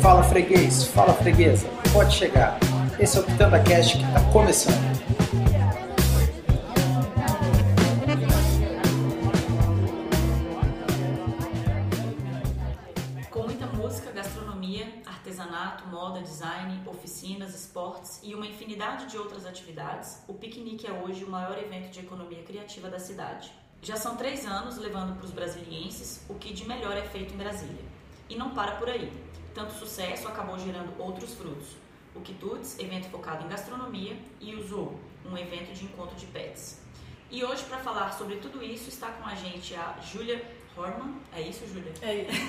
Fala freguês, fala freguesa, pode chegar. Esse é o Pitanda Cast que está começando. De outras atividades, o piquenique é hoje o maior evento de economia criativa da cidade. Já são três anos levando para os brasilienses o que de melhor é feito em Brasília. E não para por aí. Tanto sucesso acabou gerando outros frutos. O Quitutes, evento focado em gastronomia, e o Zoo, um evento de encontro de pets. E hoje, para falar sobre tudo isso, está com a gente a Júlia Horman. É isso, Júlia? É isso.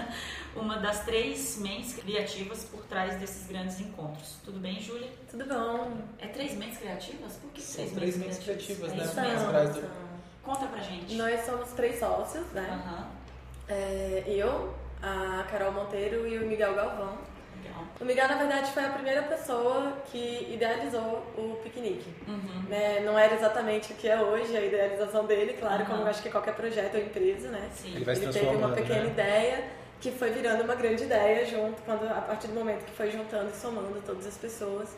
Uma das três mentes criativas por trás desses grandes encontros. Tudo bem, Júlia? Tudo bom. É três mentes criativas? Por que São três, três mentes mentes criativas, É né? isso mesmo. trás do- Conta pra gente. Nós somos três sócios, né? Aham, É, eu, a Carol Monteiro e o Miguel Galvão. Legal. O Miguel, na verdade, foi a primeira pessoa que idealizou o piquenique. Uhum. Né? Não era exatamente o que é hoje, a idealização dele, claro, Aham. como eu acho que qualquer projeto ou empresa, né? Sim. Ele Ele teve uma pequena né? ideia que foi virando uma grande ideia junto, quando, a partir do momento que foi juntando e somando todas as pessoas.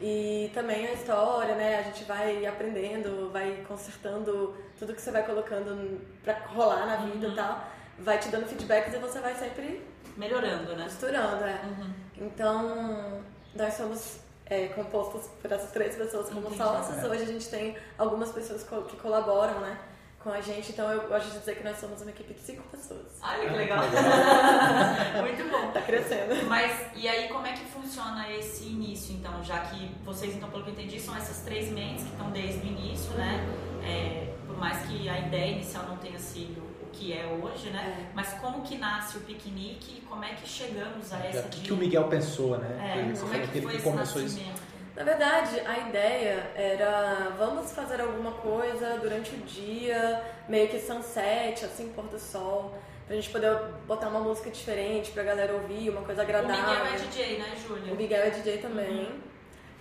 E também a história, né? A gente vai aprendendo, vai consertando tudo que você vai colocando pra rolar na vida Uhum. e tal. Vai te dando feedbacks e você vai sempre Melhorando, né? costurando, é. Uhum. Então, nós somos é, compostos por essas três pessoas como Entendi. sócios. Hoje a gente tem algumas pessoas co- que colaboram, né? Com a gente, então eu gosto de dizer que nós somos uma equipe de cinco pessoas. Olha que legal. Muito bom. Tá crescendo. Mas e aí como é que funciona esse início então, já que vocês então pelo que eu entendi são essas três mentes que estão desde o início, né? É, por mais que a ideia inicial não tenha sido que é hoje, né? É. Mas como que nasce o piquenique e como é que chegamos a O essa que, de- que o Miguel pensou, né? É, Você como é falou que ele foi que esse começou isso. nascimento? Na verdade, a ideia era vamos fazer alguma coisa durante o dia, meio que sunset, assim, pôr do sol, pra gente poder botar uma música diferente pra galera ouvir, uma coisa O agradável. Miguel é DJ, né, Júlia? O Miguel é DJ também.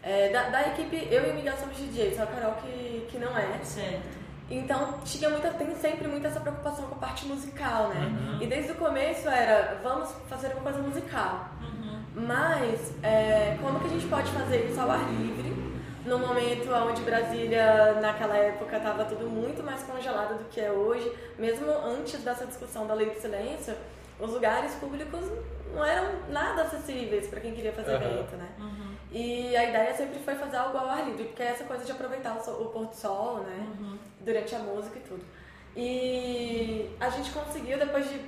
É, da, da equipe, eu e o Miguel somos DJs, só a Carol que, que não é. Certo. Então tinha muita, tem sempre muito essa preocupação com a parte musical, né? Uhum. E desde o começo era, vamos fazer uma coisa musical. Uhum. Mas é, como que a gente pode fazer isso ao ar livre, no momento onde Brasília, naquela época, estava tudo muito mais congelado do que é hoje, mesmo antes dessa discussão da lei do silêncio, os lugares públicos não eram nada acessíveis para quem queria fazer Aham. evento, né? Uhum. E a ideia sempre foi fazer algo ao ar livre, porque é essa coisa de aproveitar o pôr do sol, né? Uhum. Durante a música e tudo. E a gente conseguiu, depois de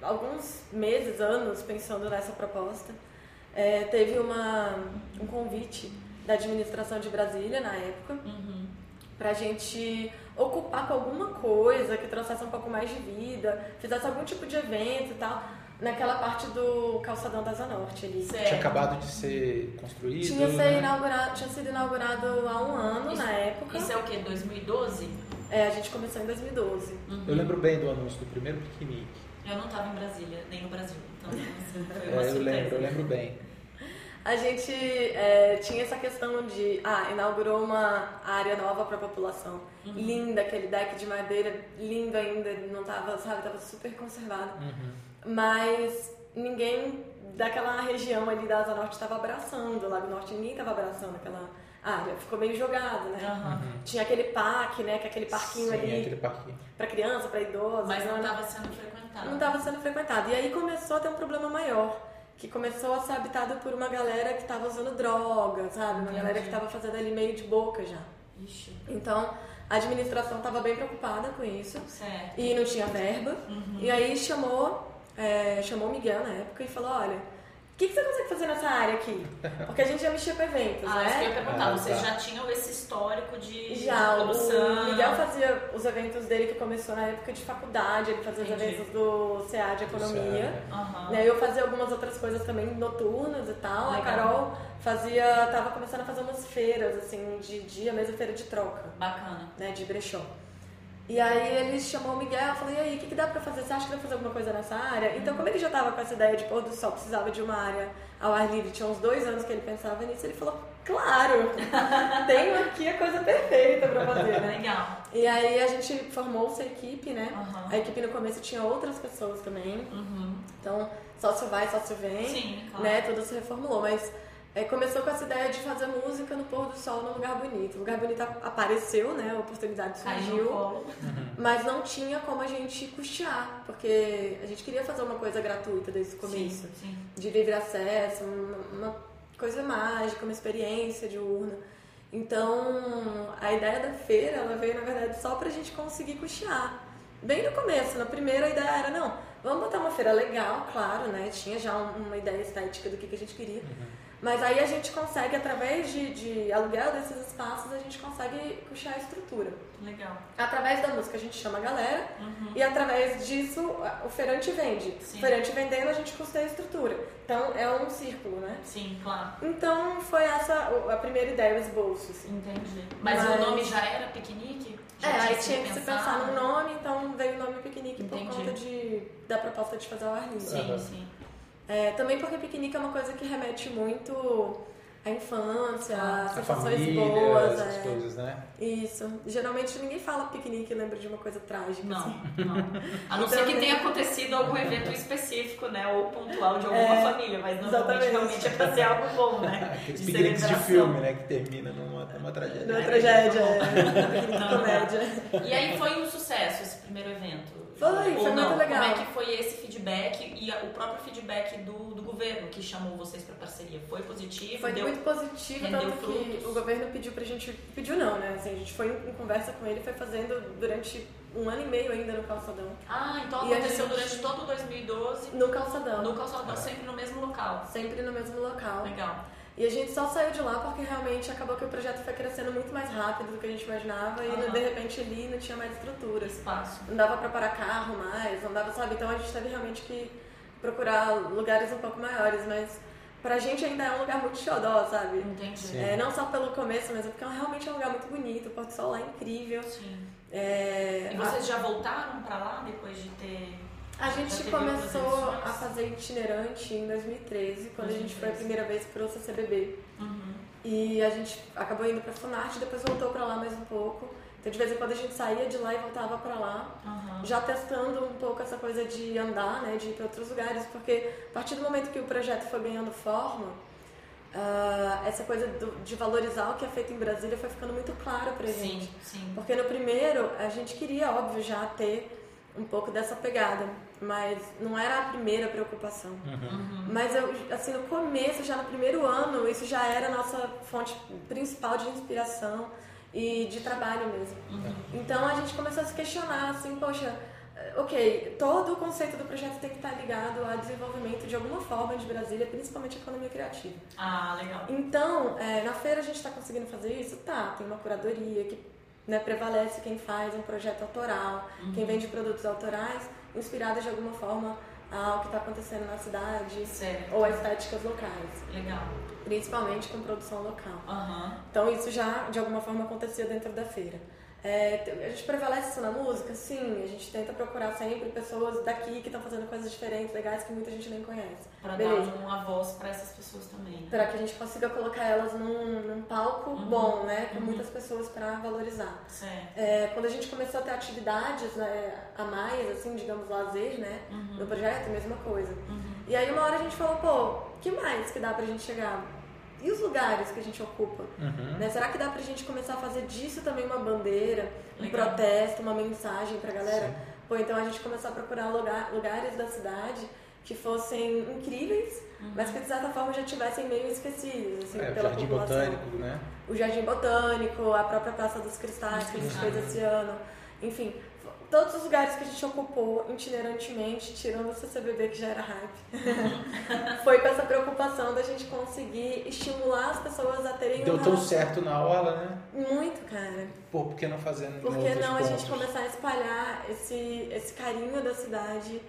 alguns meses, anos, pensando nessa proposta, é, teve uma, um convite da administração de Brasília, na época, Uhum. pra gente ocupar com alguma coisa que trouxesse um pouco mais de vida, fizesse algum tipo de evento e tal, naquela parte do calçadão da Asa Norte ali. Certo. Tinha acabado de ser construído. Tinha, ser né? inaugurado, tinha sido inaugurado há um ano, Isso- na época. Isso é o que? 2012? É, a gente começou em 2012. Uhum. Eu lembro bem do anúncio do primeiro piquenique. Eu não estava em Brasília, nem no Brasil. Então, foi É, uma eu surpresa. lembro, eu lembro bem. A gente é, tinha essa questão de, ah, inaugurou uma área nova para a população. Uhum. Linda, aquele deck de madeira, lindo ainda, não tava, sabe, tava super conservado. Uhum. Mas ninguém daquela região ali da Asa Norte estava abraçando, o Lago Norte, ninguém estava abraçando aquela área. Ficou meio jogado, né? Aham. Tinha aquele parque, né, que é aquele parquinho Sim, ali aquele parquinho. para criança, para idoso. Mas não né? estava sendo frequentado. não estava sendo frequentado. E aí começou a ter um problema maior, que começou a ser habitado por uma galera que estava usando droga, sabe? Uma Entendi. galera que estava fazendo ali meio de boca já. Ixi, Então, a administração estava bem preocupada com isso certo. e não tinha verba. Uhum. E aí chamou, é, chamou o Miguel na época e falou, olha, que, que você consegue fazer nessa área aqui? Porque a gente já mexia com eventos, Ah, isso que eu ia né? perguntar. Ah, Vocês tá. já tinham esse histórico de Já, produção? o Miguel fazia os eventos dele que começou na época de faculdade, ele fazia os Entendi. eventos do CA de Economia. Aham. Né, eu fazia algumas outras coisas também noturnas e tal. A Legal. Carol fazia, tava começando a fazer umas feiras, assim, de dia, mesmo feira de troca, Bacana. né, de brechó. E aí ele chamou o Miguel, falei, e aí, o que, que dá pra fazer? Você acha que dá pra fazer alguma coisa nessa área? Então, como ele já tava com essa ideia de pôr do sol, precisava de uma área ao ar livre, tinha uns dois anos que ele pensava nisso, ele falou, claro! aqui é a coisa perfeita pra fazer, né? Legal. E aí a gente formou essa equipe, né? Aham. A equipe no começo tinha outras pessoas também. Uhum. Então, sócio vai, sócio vem. Sim, claro. Né? Tudo se reformulou. Mas é, começou com essa ideia de fazer música no pôr do sol num lugar bonito. O lugar bonito ap- apareceu, né? A oportunidade surgiu. colo. Mas não tinha como a gente custear. Porque a gente queria fazer uma coisa gratuita desde o começo. Sim, sim. de livre acesso, uma, uma coisa mágica, uma experiência de urna. Então, a ideia da feira, ela veio, na verdade, só pra gente conseguir custear. Bem no começo, na primeira a ideia era, não, vamos botar uma feira legal, claro, né? Tinha já um- uma ideia estética do que, que a gente queria. Mas aí a gente consegue, através de, de aluguel desses espaços, a gente consegue custear a estrutura. Legal. Através da música a gente chama a galera Uhum. e através disso o feirante vende. Sim. O feirante vendendo a gente custeia a estrutura. Então é um círculo, né? Sim, claro. Então foi essa a primeira ideia, o esboço. Assim. Entendi. Mas, Mas- o nome já era piquenique? Já É, aí tinha que se pensar no nome, então veio o nome piquenique Entendi. por conta de, da proposta de fazer o ar livre. Sim, Aham. sim. É, também porque piquenique é uma coisa que remete muito à infância, Ah, a A sensações família, boas. essas é. coisas, né? Isso. Geralmente ninguém fala piquenique e lembra de uma coisa trágica. Não, assim. não. A não ser Então- que tenha acontecido algum evento específico, né? Ou pontual de alguma É, família, mas normalmente exatamente. realmente é pra ser algo bom, né? Aqueles De piqueniques de filme, né? Que termina numa, numa tragédia. É É, tragédia, é não. comédia. E aí foi um sucesso esse primeiro evento? Foi, Ou foi não? muito legal. Como é que foi esse feedback e o próprio feedback do, do governo que chamou vocês pra parceria? Foi positivo? Foi Deu... muito positivo, tanto que frutos. o governo pediu pra gente. Pediu não, né? Assim, a gente foi em conversa com ele, foi fazendo durante um ano e meio ainda no calçadão. Ah, então E aconteceu gente- durante todo 2012 No calçadão. no calçadão, sempre no mesmo local. Sempre no mesmo local. Legal. E a gente só saiu de lá porque realmente acabou que o projeto foi crescendo muito mais rápido do que a gente imaginava e Aham. de repente ali não tinha mais estruturas. Espaço. Não dava pra parar carro mais, não dava, sabe? Então a gente teve realmente que procurar lugares um pouco maiores, mas pra gente ainda é um lugar muito xodó, sabe? Entendi. É, não só pelo começo, mas é porque realmente é um lugar muito bonito, o Porto do Sol lá é incrível. Sim. É, E vocês já voltaram pra lá depois de ter. A, gente teve começou a fazer itinerante em 2013, quando a gente foi a 2013. primeira vez pro CCBB. Uhum. E a gente acabou indo pra Funarte, depois voltou pra lá mais um pouco. Então de vez em quando a gente saía de lá e voltava pra lá, Aham. já testando um pouco essa coisa de andar, né, de ir pra outros lugares, porque a partir do momento que o projeto foi ganhando forma, ah, essa coisa do- de valorizar o que é feito em Brasília foi ficando muito clara pra gente. Sim, sim. Porque no primeiro a gente queria, óbvio, já ter um pouco dessa pegada, mas não era a primeira preocupação. Uhum. Mas eu, assim, no começo, já no primeiro ano, isso já era a nossa fonte principal de inspiração e de trabalho mesmo. Uhum. Então a gente começou a se questionar, assim, poxa, eh, ok, todo o conceito do projeto tem que estar ligado a desenvolvimento de alguma forma de Brasília, principalmente a economia criativa. Ah, legal. Então, é, na feira a gente está conseguindo fazer isso? Tá, tem uma curadoria que né, prevalece quem faz um projeto autoral, quem vende produtos autorais, inspirados de alguma forma ao que está acontecendo na cidade Certo. ou estéticas locais, Legal. principalmente com produção local. Aham. Então isso já de alguma forma acontecia dentro da feira. É, a gente prevalece isso na música? Sim, a gente tenta procurar sempre pessoas daqui que estão fazendo coisas diferentes, legais, que muita gente nem conhece. Pra Beleza. dar uma voz pra essas pessoas também. né? Para que a gente consiga colocar elas num, num palco Uhum. bom, né? Com Uhum. muitas pessoas para valorizar. É, quando a gente começou a ter atividades né, a mais, assim, digamos, lazer, né? Uhum. No projeto, mesma coisa. Uhum. E aí uma hora a gente falou, pô, que mais que dá pra gente chegar? E os lugares que a gente ocupa? Uhum. Né? Será que dá pra gente começar a fazer disso também uma bandeira, um Legal. protesto, uma mensagem pra galera? Sim. Pô, então a gente começou a procurar lugar, lugares da cidade que fossem incríveis, mas que de certa forma já tivessem meio esquecidos, assim, É, o pela Jardim população. Botânico, né? O Jardim Botânico, a própria Praça dos Cristais que a gente fez esse ano. Enfim, todos os lugares que a gente ocupou itinerantemente, tirando o CCBB que já era hype, foi com essa preocupação da gente conseguir estimular as pessoas a terem Deu um tão certo na hora, né? Muito, cara. Pô, por que não fazendo em Por que não a gente começar a espalhar esse, esse carinho da cidade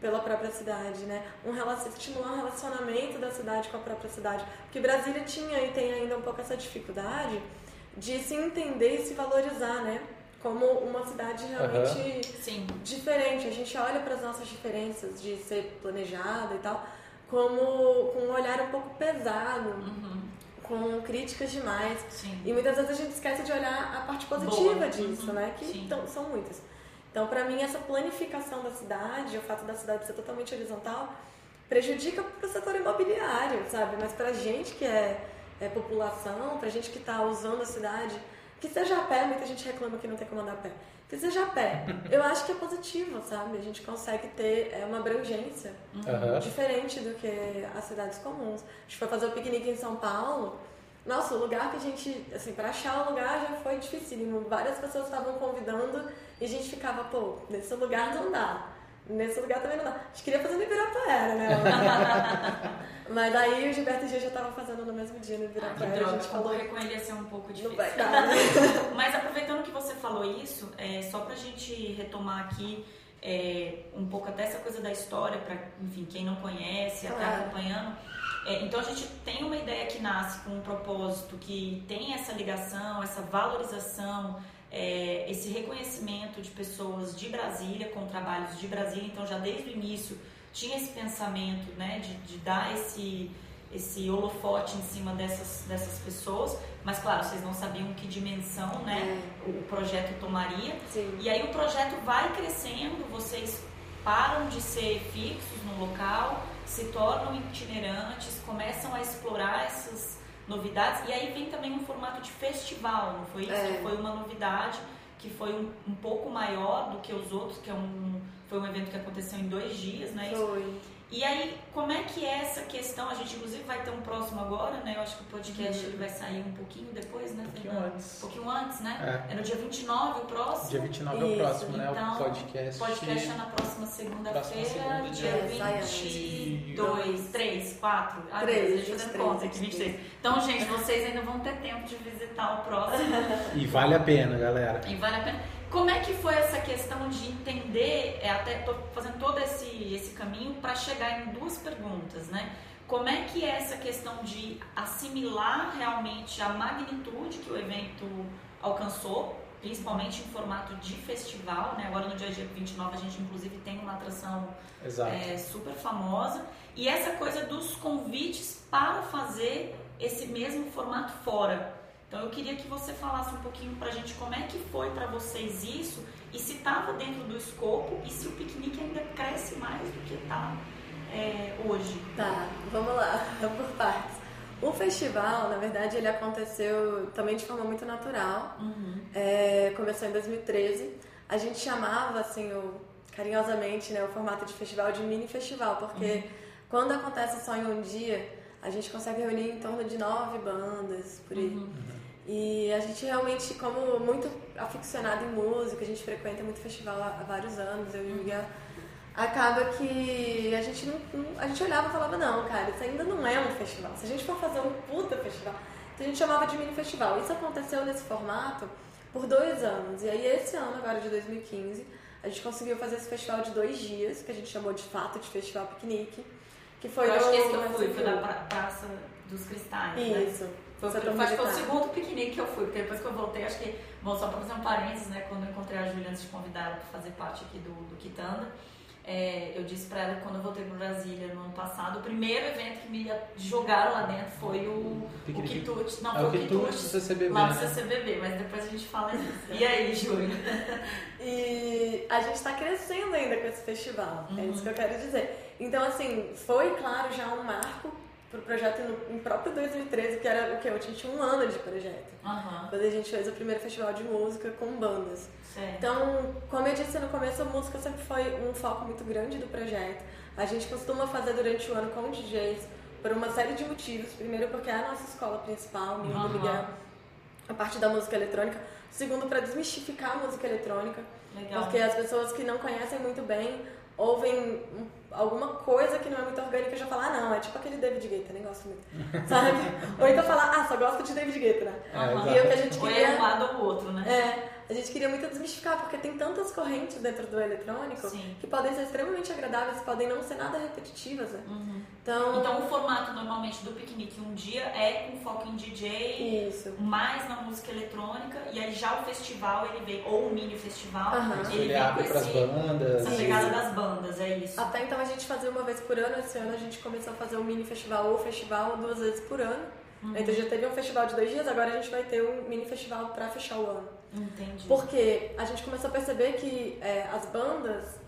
pela própria cidade, né? Um relacion, estimular um relacionamento da cidade com a própria cidade. Porque Brasília tinha e tem ainda um pouco essa dificuldade de se entender e se valorizar, né? Como uma cidade realmente Sim. diferente. A gente olha para as nossas diferenças de ser planejada e tal como com um olhar um pouco pesado, Uhum. com críticas demais. Sim. E muitas vezes a gente esquece de olhar a parte positiva Boa. disso, Uhum. né? Que então, são muitas. Então, para mim, essa planificação da cidade, o fato da cidade ser totalmente horizontal, prejudica para o setor imobiliário, sabe? Mas para gente que é, é população, para gente que está usando a cidade, que seja a pé, muita gente reclama que não tem como andar a pé. Que seja a pé, eu acho que é positivo, sabe? A gente consegue ter é, uma abrangência Aham. diferente do que as cidades comuns. A gente foi fazer o piquenique em São Paulo. Nossa, o lugar que a gente, assim, para achar o lugar já foi dificílimo. Várias pessoas estavam convidando e a gente ficava, pô, nesse lugar não dá. Nesse lugar também não dá. A gente queria fazer no Ibirapuera, né? Mas aí o Gilberto G já tava fazendo no mesmo dia no Ah, que Ibirapuera. a droga, gente falou, concorrer com ele ia ser um pouco não difícil. vai dar, né? Mas aproveitando que você falou isso, é, só pra gente retomar aqui é, um pouco até essa coisa da história, pra, enfim, quem não conhece, até Claro. acompanhando. É, então a gente tem uma ideia que nasce com um propósito que tem essa ligação, essa valorização, é, esse reconhecimento de pessoas de Brasília com trabalhos de Brasília. Então já desde o início tinha esse pensamento, né, de, de dar esse esse holofote em cima dessas, dessas pessoas, mas claro, vocês não sabiam que dimensão né, o, o projeto tomaria. Sim. E aí o projeto vai crescendo, vocês param de ser fixos no local, se tornam itinerantes, começam a explorar essas novidades, e aí vem também um formato de festival, não foi isso? É. Foi uma novidade, que foi um, um pouco maior do que os outros, que é um, foi um evento que aconteceu em dois dias, né? Isso Foi. E aí, como é que é essa questão? A gente, inclusive, vai ter um próximo agora, né? Eu acho que o podcast ele vai sair um pouquinho depois, né, Um pouquinho antes. Um pouquinho antes, né? É. É no dia 29 o próximo. Dia 29 é o Isso, próximo, né? então, o podcast. O podcast é na próxima segunda-feira, segunda, dia dia sai antes. 22, 3, 4. Ai, Três, Deus, deixa eu fazer 23, conta aqui, 23. Então, gente, vocês ainda vão ter tempo de visitar o próximo. E vale a pena, galera. E vale a pena. Como é que foi essa questão de entender, é, até tô fazendo todo esse, esse caminho para chegar em duas perguntas, né? Como é que é essa questão de assimilar realmente a magnitude que o evento alcançou, principalmente em formato de festival, né? Agora no dia 29 a gente inclusive tem uma atração é, super famosa. E essa coisa dos convites para fazer esse mesmo formato fora. Então eu queria que você falasse um pouquinho pra gente como é que foi pra vocês isso e se estava dentro do escopo e se o piquenique ainda cresce mais do que está hoje. Tá, vamos lá, por partes. O festival, na verdade, ele aconteceu também de forma muito natural. Uhum. É, começou em 2013. A gente chamava, assim, o, carinhosamente, né, o formato de festival de mini festival, porque quando acontece só em um dia, a gente consegue reunir em torno de nove bandas, por aí. E a gente realmente, como muito aficionado em música, a gente frequenta muito festival há, vários anos, eu e o Miguel, acaba que a gente não, não- a gente olhava e falava, não, cara, isso ainda não é um festival. Se a gente for fazer um puta festival, então a gente chamava de mini festival. Isso aconteceu nesse formato por dois anos. E aí esse ano, agora de 2015, a gente conseguiu fazer esse festival de dois dias, que a gente chamou de fato de festival piquenique. Que foi eu acho que esse que eu na fui, foi pra- Praça dos Cristais, né? Isso. Foi, Setor foi, acho que foi o segundo piquenique que eu fui, porque depois que eu voltei, acho que, bom, só pra fazer um parênteses, né, quando eu encontrei a Júlia antes de convidar ela pra fazer parte aqui do, do Quitanda, é, eu disse pra ela que quando eu voltei pro Brasília no ano passado, o primeiro evento que me jogaram lá dentro foi o, o Piquenique. Quitute, não, É foi o o Quitute, do CCBB, lá do né? CCBB, mas depois a gente fala disso. E aí, Júlia? E a gente está crescendo ainda com esse festival, é Uhum. isso que eu quero dizer. Então, assim, foi, claro, já um marco pro projeto no, em próprio 2013, que era o que? A gente tinha um ano de projeto. Aham, Quando a gente fez o primeiro festival de música com bandas. certo. Então, como eu disse no começo, a música sempre foi um foco muito grande do projeto. A gente costuma fazer durante o ano com DJs por uma série de motivos. Primeiro, porque é a nossa escola principal, minha do Aham. Miguel, a parte da música eletrônica. Segundo, para desmistificar a música eletrônica. Legal. Porque as pessoas que não conhecem muito bem ouvem um- alguma coisa que não é muito orgânica e já falam, ah, não, é tipo aquele David Guetta, nem gosto muito. Sabe? Ou então falar, ah, só gosto de David Guetta, né? É. E é o que a gente Ou é queria. um lado ou o outro, né? É, a gente queria muito desmistificar, porque tem tantas correntes dentro do eletrônico Sim. que podem ser extremamente agradáveis, podem não ser nada repetitivas. Né? Uhum. Então, Então, o formato normalmente do piquenique um dia é com foco em DJ, isso. mais na música eletrônica, e aí já o festival ele vem, ou o mini festival, Aham. ele, Ele vem abre com esse, bandas. essa pegada das bandas, é isso. Até então a gente fazia uma vez por ano, esse ano a gente começou a fazer o mini festival ou festival duas vezes por ano. Uhum. Então já teve um festival de dois dias, agora a gente vai ter um mini festival para fechar o ano. Entendi. Porque a gente começou a perceber que é, as bandas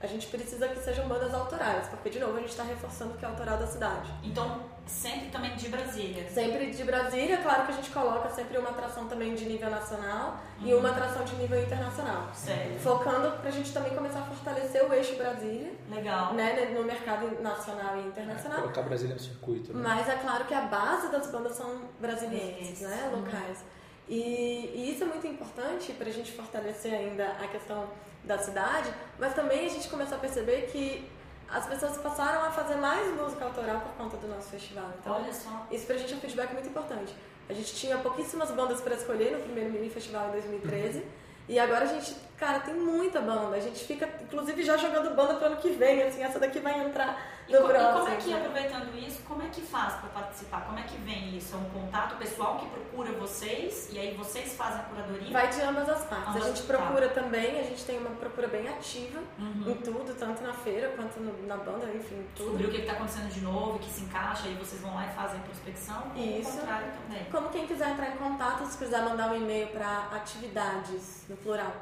a gente precisa que sejam bandas autorais, porque, de novo, a gente está reforçando que é autoral da cidade. Então, sempre também de Brasília? Sempre de Brasília, claro que a gente coloca sempre uma atração também de nível nacional uhum. e uma atração de nível internacional. Certo. Focando para a gente também começar a fortalecer o eixo Brasília. Legal. Né, no mercado nacional e internacional. É, colocar Brasília no circuito. Né? Mas é claro que a base das bandas são brasileiras, né, locais. Uhum. E, e, isso é muito importante para a gente fortalecer ainda a questão da cidade, mas também a gente começou a perceber que as pessoas passaram a fazer mais música autoral por conta do nosso festival. Então, Olha só. isso pra gente é um feedback muito importante. A gente tinha pouquíssimas bandas para escolher no primeiro mini festival em 2013. Uhum. E agora a gente, cara, tem muita banda. A gente fica, inclusive, já jogando banda pro ano que vem, assim, essa daqui vai entrar e, próximo. E como é que, aproveitando isso, como é que faz para participar? Como é que vem isso? É um contato pessoal que procura vocês e aí vocês fazem a curadoria? Vai de ambas as partes. Ambas a gente procura tá. também, a gente tem uma procura bem ativa uhum. em tudo, tanto na feira quanto no, na banda, enfim, tudo. Descobrir o que está acontecendo de novo, que se encaixa, aí vocês vão lá e fazem a prospecção. Isso. Também. Como quem quiser entrar em contato, se quiser mandar um e-mail para atividades, no plural,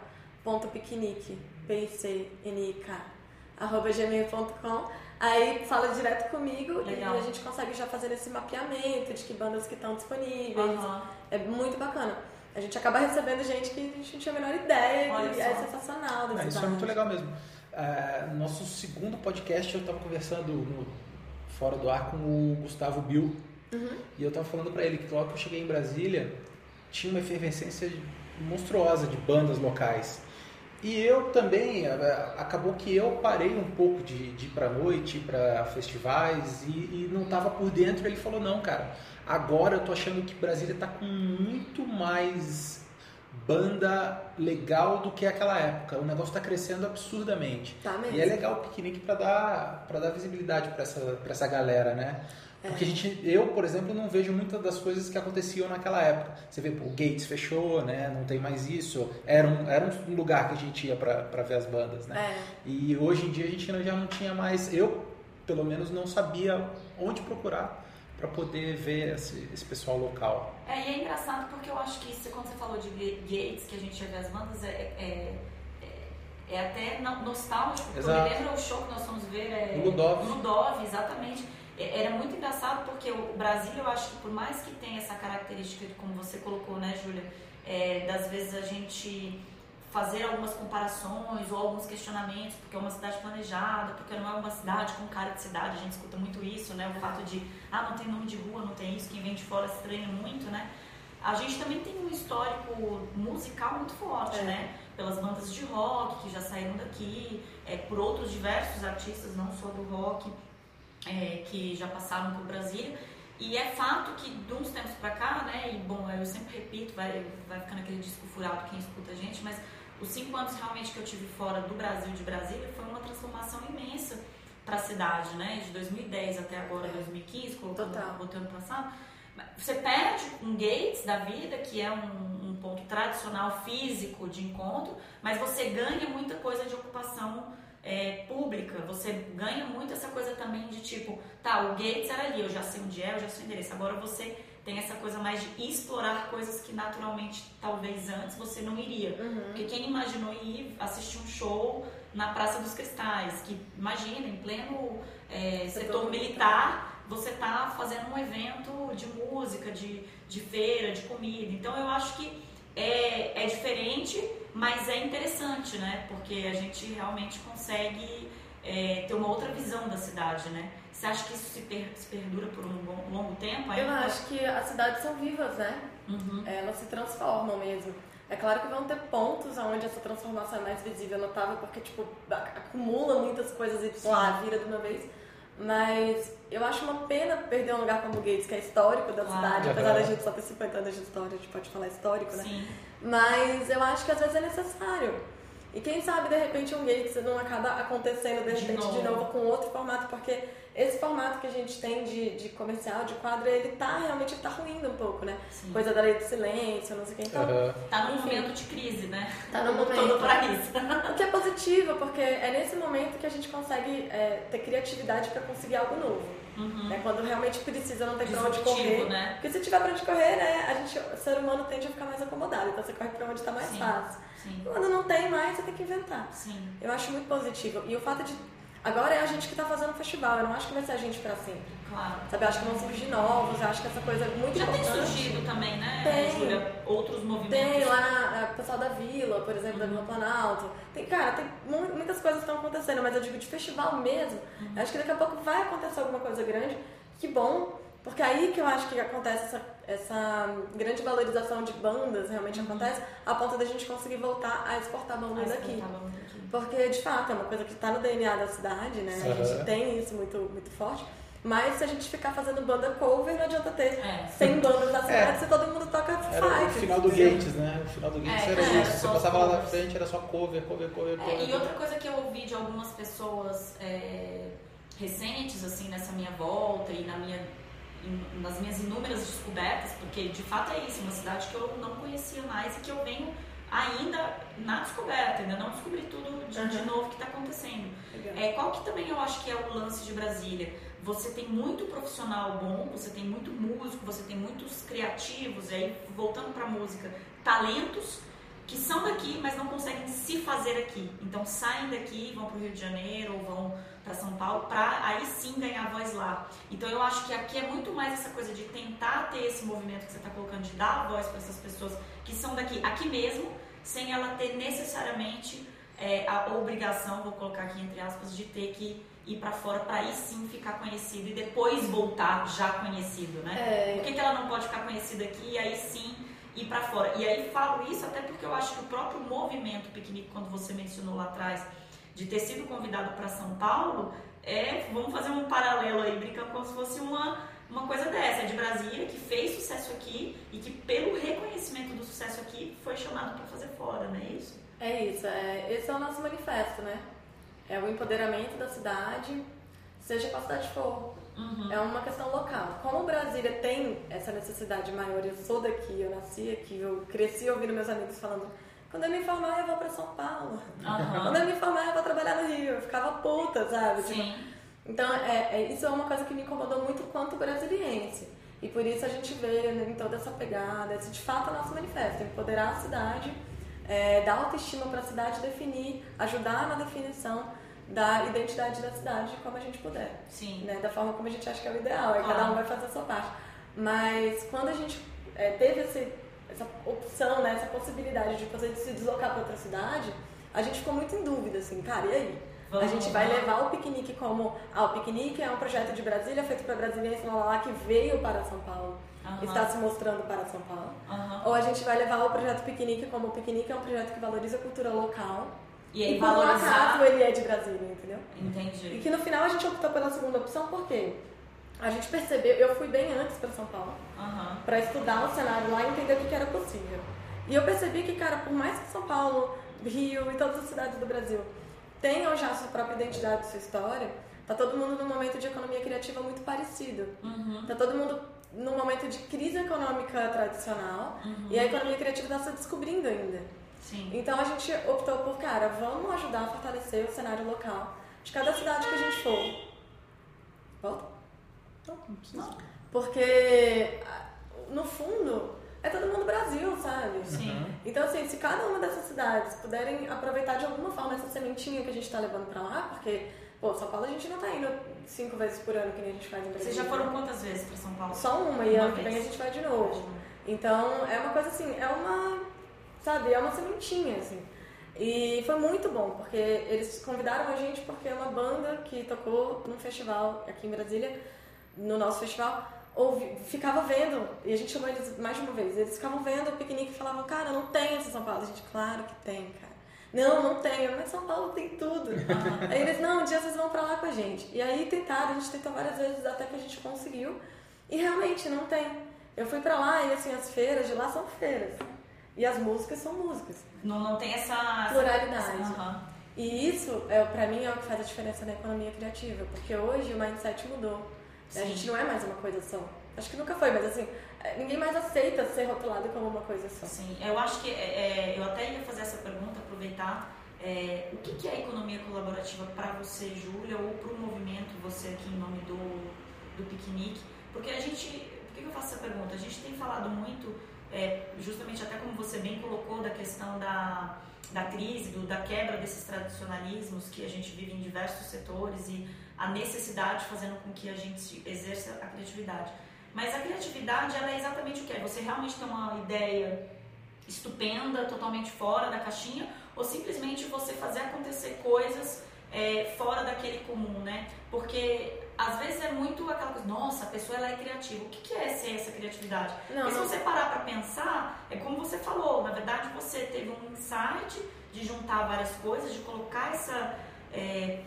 ponto piquenique, P-I-C-N-I-K, arroba gmail.com Aí fala direto comigo Legal. e a gente consegue já fazer esse mapeamento de que bandas que estão disponíveis. Uhum. É muito bacana. A gente acaba recebendo gente que a gente não tinha a menor ideia Olha e é só. é sensacional. É, isso é muito legal mesmo. Uh, nosso segundo podcast eu estava conversando no, fora do ar com o Gustavo Bill uhum. e eu estava falando para ele que logo que eu cheguei em Brasília tinha uma efervescência monstruosa de bandas locais. E eu também, é, acabou que eu parei um pouco de, de ir pra noite, para festivais e, e não tava por dentro. Ele falou: não, cara, agora eu tô achando que Brasília tá com muito mais banda legal do que aquela época. O negócio está crescendo absurdamente. Tá mesmo. E é legal o piquenique para dar, pra dar visibilidade para essa, pra essa galera, né? Porque a gente, eu, por exemplo, não vejo muitas das coisas que aconteciam naquela época. Você vê, pô, o Gates fechou, né? Não tem mais isso. Era um, era um lugar que a gente ia para ver as bandas, né? É. E hoje em dia a gente já não tinha mais. Eu, pelo menos, não sabia onde procurar para poder ver esse, esse, pessoal local. É, e é engraçado porque eu acho que isso, quando você falou de Gates, que a gente ia ver as bandas, é, é, é, é até nostálgico. Porque eu me lembro o show que nós fomos ver. É, Ludov. Ludov, exatamente é, era muito engraçado porque o Brasil, eu acho que por mais que tenha essa característica, de, como você colocou, né, Júlia, é, das vezes a gente fazer algumas comparações ou alguns questionamentos, porque é uma cidade planejada, porque não é uma cidade com cara de cidade, a gente escuta muito isso, né, o fato de, ah, não tem nome de rua, não tem isso, quem vem de fora estranha muito, né. A gente também tem um histórico musical muito forte, é. né, pelas bandas de rock que já saíram daqui, é, por outros diversos artistas, não só do rock, é, que já passaram por Brasília. E é fato que de uns tempos para cá, né, e bom, eu sempre repito, vai, vai ficando aquele disco furado quem escuta a gente, mas os cinco anos realmente que eu tive fora do Brasil, de Brasília, foi uma transformação imensa para a cidade, né, de 2010 até agora, 2015, colocando o ano passado. Você perde um Gates da vida, que é um, um ponto tradicional físico de encontro, mas você ganha muita coisa de ocupação é, pública, você ganha muito essa coisa também de tipo, tá, o Gates era ali, eu já sei onde é, eu já sei o endereço. Agora você tem essa coisa mais de explorar coisas que naturalmente, talvez antes, você não iria. Uhum. Porque quem imaginou ir assistir um show na Praça dos Cristais, que imagina, em pleno é, setor militar, você tá fazendo um evento de música, de, de feira, de comida. Então eu acho que é, é diferente mas é interessante, né? Porque a gente realmente consegue é, ter uma outra visão da cidade, né? Você acha que isso se, per se perdura por um longo, longo tempo? Eu acho que as cidades são vivas, né? Uhum. É, elas se transformam mesmo. É claro que vão ter pontos onde essa transformação é mais visível, notável, porque tipo, acumula muitas coisas e lá vira de uma vez. Mas eu acho uma pena perder um lugar como o Gates, que é histórico da claro. cidade, apesar da gente só ter 50 anos de história, a gente pode falar histórico, né? Sim. Mas eu acho que às vezes é necessário. E quem sabe de repente um Gates não acaba acontecendo de repente de novo, de novo com outro formato, porque esse formato que a gente tem de, de comercial, de quadro, ele tá realmente tá ruindo um pouco, né? Sim. Coisa da lei do silêncio, não sei o que. Então, uhum. Tá num momento de crise, né? Tá num momento. Todo pra isso. O que é positivo, porque é nesse momento que a gente consegue é, ter criatividade para conseguir algo novo. Uhum. É quando realmente precisa, não tem pra onde correr. né? Porque se tiver pra onde correr, né, a gente, o ser humano tende a ficar mais acomodado. Então você corre pra onde tá mais Sim. fácil. Sim, Quando não tem mais, você tem que inventar. sim. Eu acho muito positivo. E o fato de. Agora é a gente que tá fazendo o festival. Eu não acho que vai ser a gente pra sempre. Claro. Sabe? Eu acho que vão surgir novos. Eu acho que essa coisa é muito Já tem importante. surgido também, né, Tem. Júlia? Outros movimentos. Tem lá o pessoal da Vila, por exemplo, da Vila Planalto. Tem, cara, tem mu- muitas coisas que estão acontecendo, mas eu digo de festival mesmo. Uhum. Acho que daqui a pouco vai acontecer alguma coisa grande. Que bom, porque aí que eu acho que acontece essa, essa grande valorização de bandas, realmente acontece, a ponto da gente conseguir voltar a exportar bandas aqui. Porque, de fato, é uma coisa que está no DNA da cidade, né? A gente tem isso muito, muito forte. Mas se a gente ficar fazendo banda cover, não adianta ter É. 100 bandas na cidade se todo mundo toca Era o five. final do Gates, né? O final do Gates É, era é, isso. Você passava lá na frente, era só cover, cover, cover, cover. É, e outra coisa que eu ouvi de algumas pessoas é, recentes, assim, nessa minha volta e na minha, nas minhas inúmeras descobertas, porque de fato é isso, uma cidade que eu não conhecia mais e que eu venho ainda na descoberta, ainda não descobri tudo de, de Uhum. novo que está acontecendo. Legal. É, qual que também eu acho que é o lance de Brasília? Você tem muito profissional bom, você tem muito músico, você tem muitos criativos, e aí voltando para música, talentos que são daqui, mas não conseguem se fazer aqui. Então saem daqui, vão para o Rio de Janeiro ou vão para São Paulo para aí sim ganhar voz lá. Então eu acho que aqui é muito mais essa coisa de tentar ter esse movimento que você está colocando, de dar voz para essas pessoas que são daqui, aqui mesmo, sem ela ter necessariamente é, a obrigação, vou colocar aqui entre aspas, de ter que ir para fora para aí sim ficar conhecido e depois voltar já conhecido, né? É, Por que, que ela não pode ficar conhecida aqui e aí sim ir para fora? E aí falo isso até porque eu acho que o próprio movimento piquenique, quando você mencionou lá atrás, de ter sido convidado para São Paulo, é, vamos fazer um paralelo aí, brincando como se fosse uma, uma coisa dessa, de Brasília, que fez sucesso aqui e que pelo reconhecimento do sucesso aqui foi chamado para fazer fora, não é isso? é isso. É, esse é o nosso manifesto, né? É o empoderamento da cidade, seja qual cidade for. Uhum. É uma questão local. Como Brasília tem essa necessidade maior, eu sou daqui, eu nasci aqui, eu cresci ouvindo meus amigos falando quando eu me formar eu vou pra São Paulo. Aham. Quando eu me formar eu vou trabalhar no Rio. Eu ficava puta, sabe? Tipo, Sim. Então, é, é- isso é uma coisa que me incomodou muito quanto brasiliense. E por isso a gente vê né, em toda essa pegada, esse de fato é o nosso manifesto, empoderar a cidade, é, dar autoestima para a cidade, definir, ajudar na definição da identidade da cidade como a gente puder. Sim. Né, da forma como a gente acha que é o ideal, aí cada Claro. um vai fazer a sua parte. Mas quando a gente é, teve esse, essa opção, né, essa possibilidade de fazer de se deslocar para outra cidade, a gente ficou muito em dúvida, assim, cara, e aí? Vamos, a gente vai levar o piquenique como. Ah, o piquenique é um projeto de Brasília feito para brasileiros lá, lá, que veio para São Paulo, Aham. está se mostrando para São Paulo. Aham. Ou a gente vai levar o projeto piquenique como o piquenique é um projeto que valoriza a cultura local. E aí por um acaso ele é de Brasília, entendeu? E Entendi. que no final a gente optou pela segunda opção porque a gente percebeu, eu fui bem antes para São Paulo, Aham. para estudar o cenário lá e entender o que que era possível. E eu percebi que, cara, por mais que São Paulo, Rio e todas as cidades do Brasil tenham já sua própria identidade, sua história, tá todo mundo num momento de economia criativa muito parecido. Uhum. Tá todo mundo num momento de crise econômica tradicional e a economia criativa está se descobrindo ainda. Sim. Então a gente optou por, cara, vamos ajudar a fortalecer o cenário local de cada cidade que a gente for. Volta? Não, não precisa. Porque, no fundo, é todo mundo Brasil, sabe? Sim. Então, assim, se cada uma dessas cidades puderem aproveitar de alguma forma essa sementinha que a gente está levando pra lá, porque, pô, São Paulo a gente não tá indo cinco vezes por ano que nem a gente faz em Brasília. Vocês já foram quantas vezes para São Paulo? Só uma, e Uma ano que vem a gente vai de novo. Então, é uma coisa assim, é uma, sabe, é uma sementinha, assim. E foi muito bom, porque eles convidaram a gente porque é uma banda que tocou num festival aqui em Brasília, no nosso festival, ouvi, ficava vendo, e a gente chamou eles mais de uma vez, eles ficavam vendo o piquenique e falavam, cara, não tem esse São Paulo. A gente, claro que tem, cara. Não, não tem, Eu, mas São Paulo tem tudo. aí eles, não, um dia vocês vão pra lá com a gente. E aí tentaram, a gente tentou várias vezes até que a gente conseguiu. E realmente não tem. Eu fui pra lá e assim, as feiras de lá são feiras. E as músicas são músicas. Não, não tem essa. Pluralidade. Aham. E isso, é, pra mim, é o que faz a diferença na economia criativa. Porque hoje o mindset mudou. A Sim. gente não é mais uma coisa só. Acho que nunca foi, mas assim, ninguém mais aceita ser rotulado como uma coisa só. Sim, eu acho que é, é, eu até ia fazer essa pergunta, aproveitar. É, o que, que é economia colaborativa para você, Júlia, ou para o movimento, você aqui em nome do, do piquenique, porque a gente, por que eu faço essa pergunta? A gente tem falado muito, é, justamente até como você bem colocou, da questão da, da crise, do, da quebra desses tradicionalismos que a gente vive em diversos setores e a necessidade fazendo com que a gente exerça a criatividade. Mas a criatividade, ela é exatamente o que é? Você realmente tem uma ideia estupenda, totalmente fora da caixinha, ou simplesmente você fazer acontecer coisas é, fora daquele comum, né? Porque às vezes é muito aquela coisa, nossa, a pessoa ela é criativa. O que, que é ser essa criatividade? Não, Porque se você parar para pensar, é como você falou, na verdade você teve um insight de juntar várias coisas, de colocar essa é,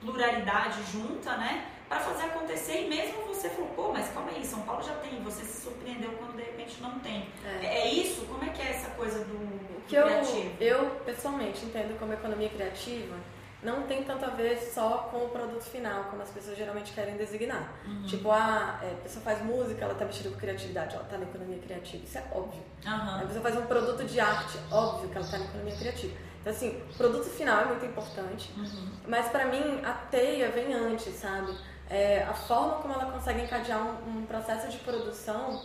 pluralidade junta, né? Para fazer acontecer e mesmo você falou, pô, mas calma aí, São Paulo já tem, você se surpreendeu quando de repente não tem. É, é isso? Como é que é essa coisa do, do que criativo? Eu, eu pessoalmente entendo como economia criativa não tem tanto a ver só com o produto final, como as pessoas geralmente querem designar. Uhum. Tipo, a, é, a pessoa faz música, ela está mexendo com criatividade, ela está na economia criativa, isso é óbvio. Uhum. A pessoa faz um produto de arte, óbvio que ela está na economia criativa. Então, assim, o produto final é muito importante, uhum. mas para mim a teia vem antes, sabe? É, a forma como ela consegue encadear um, um processo de produção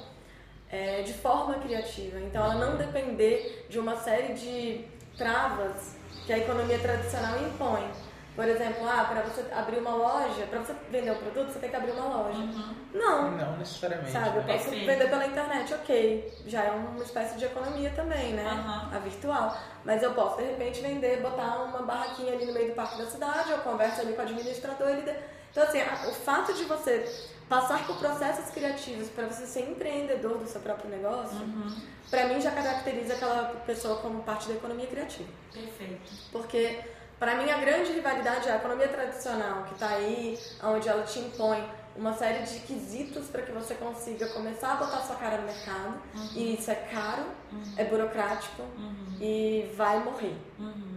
é, de forma criativa. Então, ela não depender de uma série de travas que a economia tradicional impõe. Por exemplo, ah, para você abrir uma loja, para você vender um produto, você tem que abrir uma loja. Uhum. Não. Não necessariamente. Sabe, eu posso vender pela internet, ok. Já é uma espécie de economia também, né? Uhum. A virtual. Mas eu posso, de repente, vender, botar uma barraquinha ali no meio do parque da cidade, eu converso ali com o administrador, ele... Então, assim, o fato de você passar por processos criativos para você ser empreendedor do seu próprio negócio, uhum. para mim já caracteriza aquela pessoa como parte da economia criativa. Perfeito. Porque para mim a grande rivalidade é a economia tradicional, que está aí, onde ela te impõe uma série de quesitos para que você consiga começar a botar sua cara no mercado. Uhum. E isso é caro, uhum. é burocrático uhum. e vai morrer.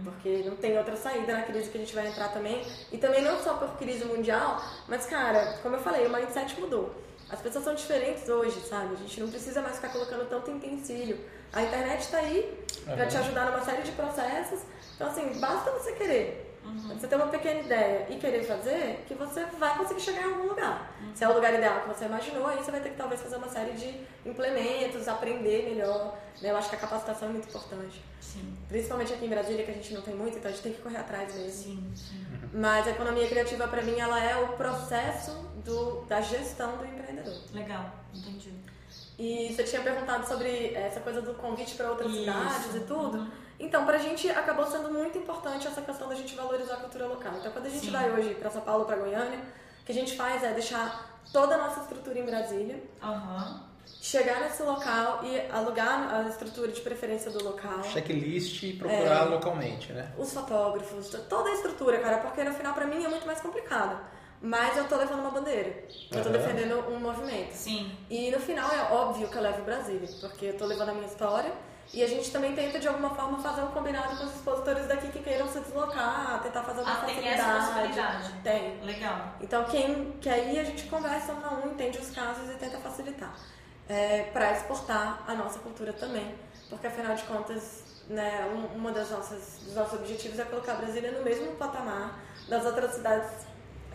Uhum. Porque não tem outra saída na crise que a gente vai entrar também. E também não só por crise mundial, mas, cara, como eu falei, o mindset mudou. As pessoas são diferentes hoje, sabe? A gente não precisa mais ficar colocando tanto empecilho. A internet está aí para te ajudar numa série de processos. Então, assim, basta você querer. Uhum. Você ter uma pequena ideia e querer fazer, que você vai conseguir chegar em algum lugar. Uhum. Se é o lugar ideal que você imaginou, aí você vai ter que talvez fazer uma série de implementos, aprender melhor. Né? Eu acho que a capacitação é muito importante. Sim. Principalmente aqui em Brasília, que a gente não tem muito, então a gente tem que correr atrás mesmo. Sim, sim. Mas a economia criativa, para mim, ela é o processo do, da gestão do empreendedor. Legal, entendi. E você tinha perguntado sobre essa coisa do convite para outras Isso. cidades e tudo. Uhum. Então, para a gente acabou sendo muito importante essa questão da gente valorizar a cultura local. Então, quando a gente Sim. vai hoje para São Paulo, para Goiânia, o que a gente faz é deixar toda a nossa estrutura em Brasília. Uhum. Chegar nesse local e alugar a estrutura de preferência do local. Checklist e procurar é, localmente, né? Os fotógrafos, toda a estrutura, cara, porque no final para mim é muito mais complicado. Mas eu tô levando uma bandeira. Eu tô defendendo um movimento. Sim. E no final é óbvio que eu levo Brasília, porque eu tô levando a minha história e a gente também tenta, de alguma forma, fazer um combinado com os expositores daqui que queiram se deslocar, tentar fazer uma ah, facilidade. Tem essa possibilidade. Tem. Legal. Então, quem quer ir, a gente conversa um a um, entende os casos e tenta facilitar. É, para exportar a nossa cultura também. Porque, afinal de contas, né, um, uma das nossas, dos nossos objetivos é colocar a Brasília no mesmo patamar das outras cidades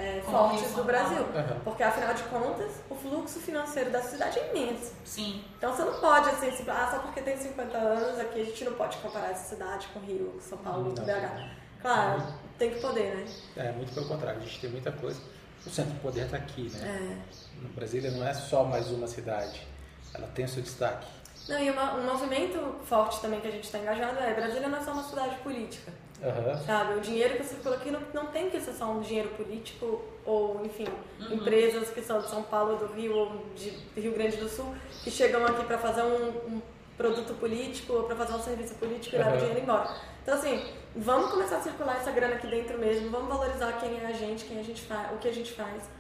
é, fortes do Brasil. Uhum. Porque, afinal de contas, o fluxo financeiro da cidade é imenso. Sim. Então, você não pode, assim, se, ah, só porque tem 50 anos aqui, a gente não pode comparar essa cidade com Rio, São Paulo, não, BH. Claro, não. tem que poder, né? É, muito pelo contrário. A gente tem muita coisa. O centro do poder está aqui, né? É. No Brasília não é só mais uma cidade. Ela tem o seu destaque. Não, e uma, um movimento forte também que a gente está engajado é Brasília não é só uma cidade política. Uhum. Sabe? O dinheiro que circula aqui não, não tem que ser só um dinheiro político ou, enfim, uhum. empresas que são de São Paulo, do Rio ou de Rio Grande do Sul que chegam aqui para fazer um, um, produto político ou para fazer um serviço político e uhum. levam o dinheiro embora. Então, assim, vamos começar a circular essa grana aqui dentro mesmo, vamos valorizar quem é a gente, quem a gente faz, o que a gente faz.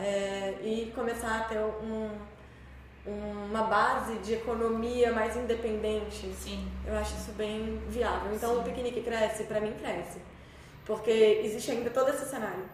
É, e começar a ter um uma base de economia mais independente. Sim. Eu acho isso bem viável. Então Sim. o piquenique cresce, para mim cresce. Porque existe ainda todo esse cenário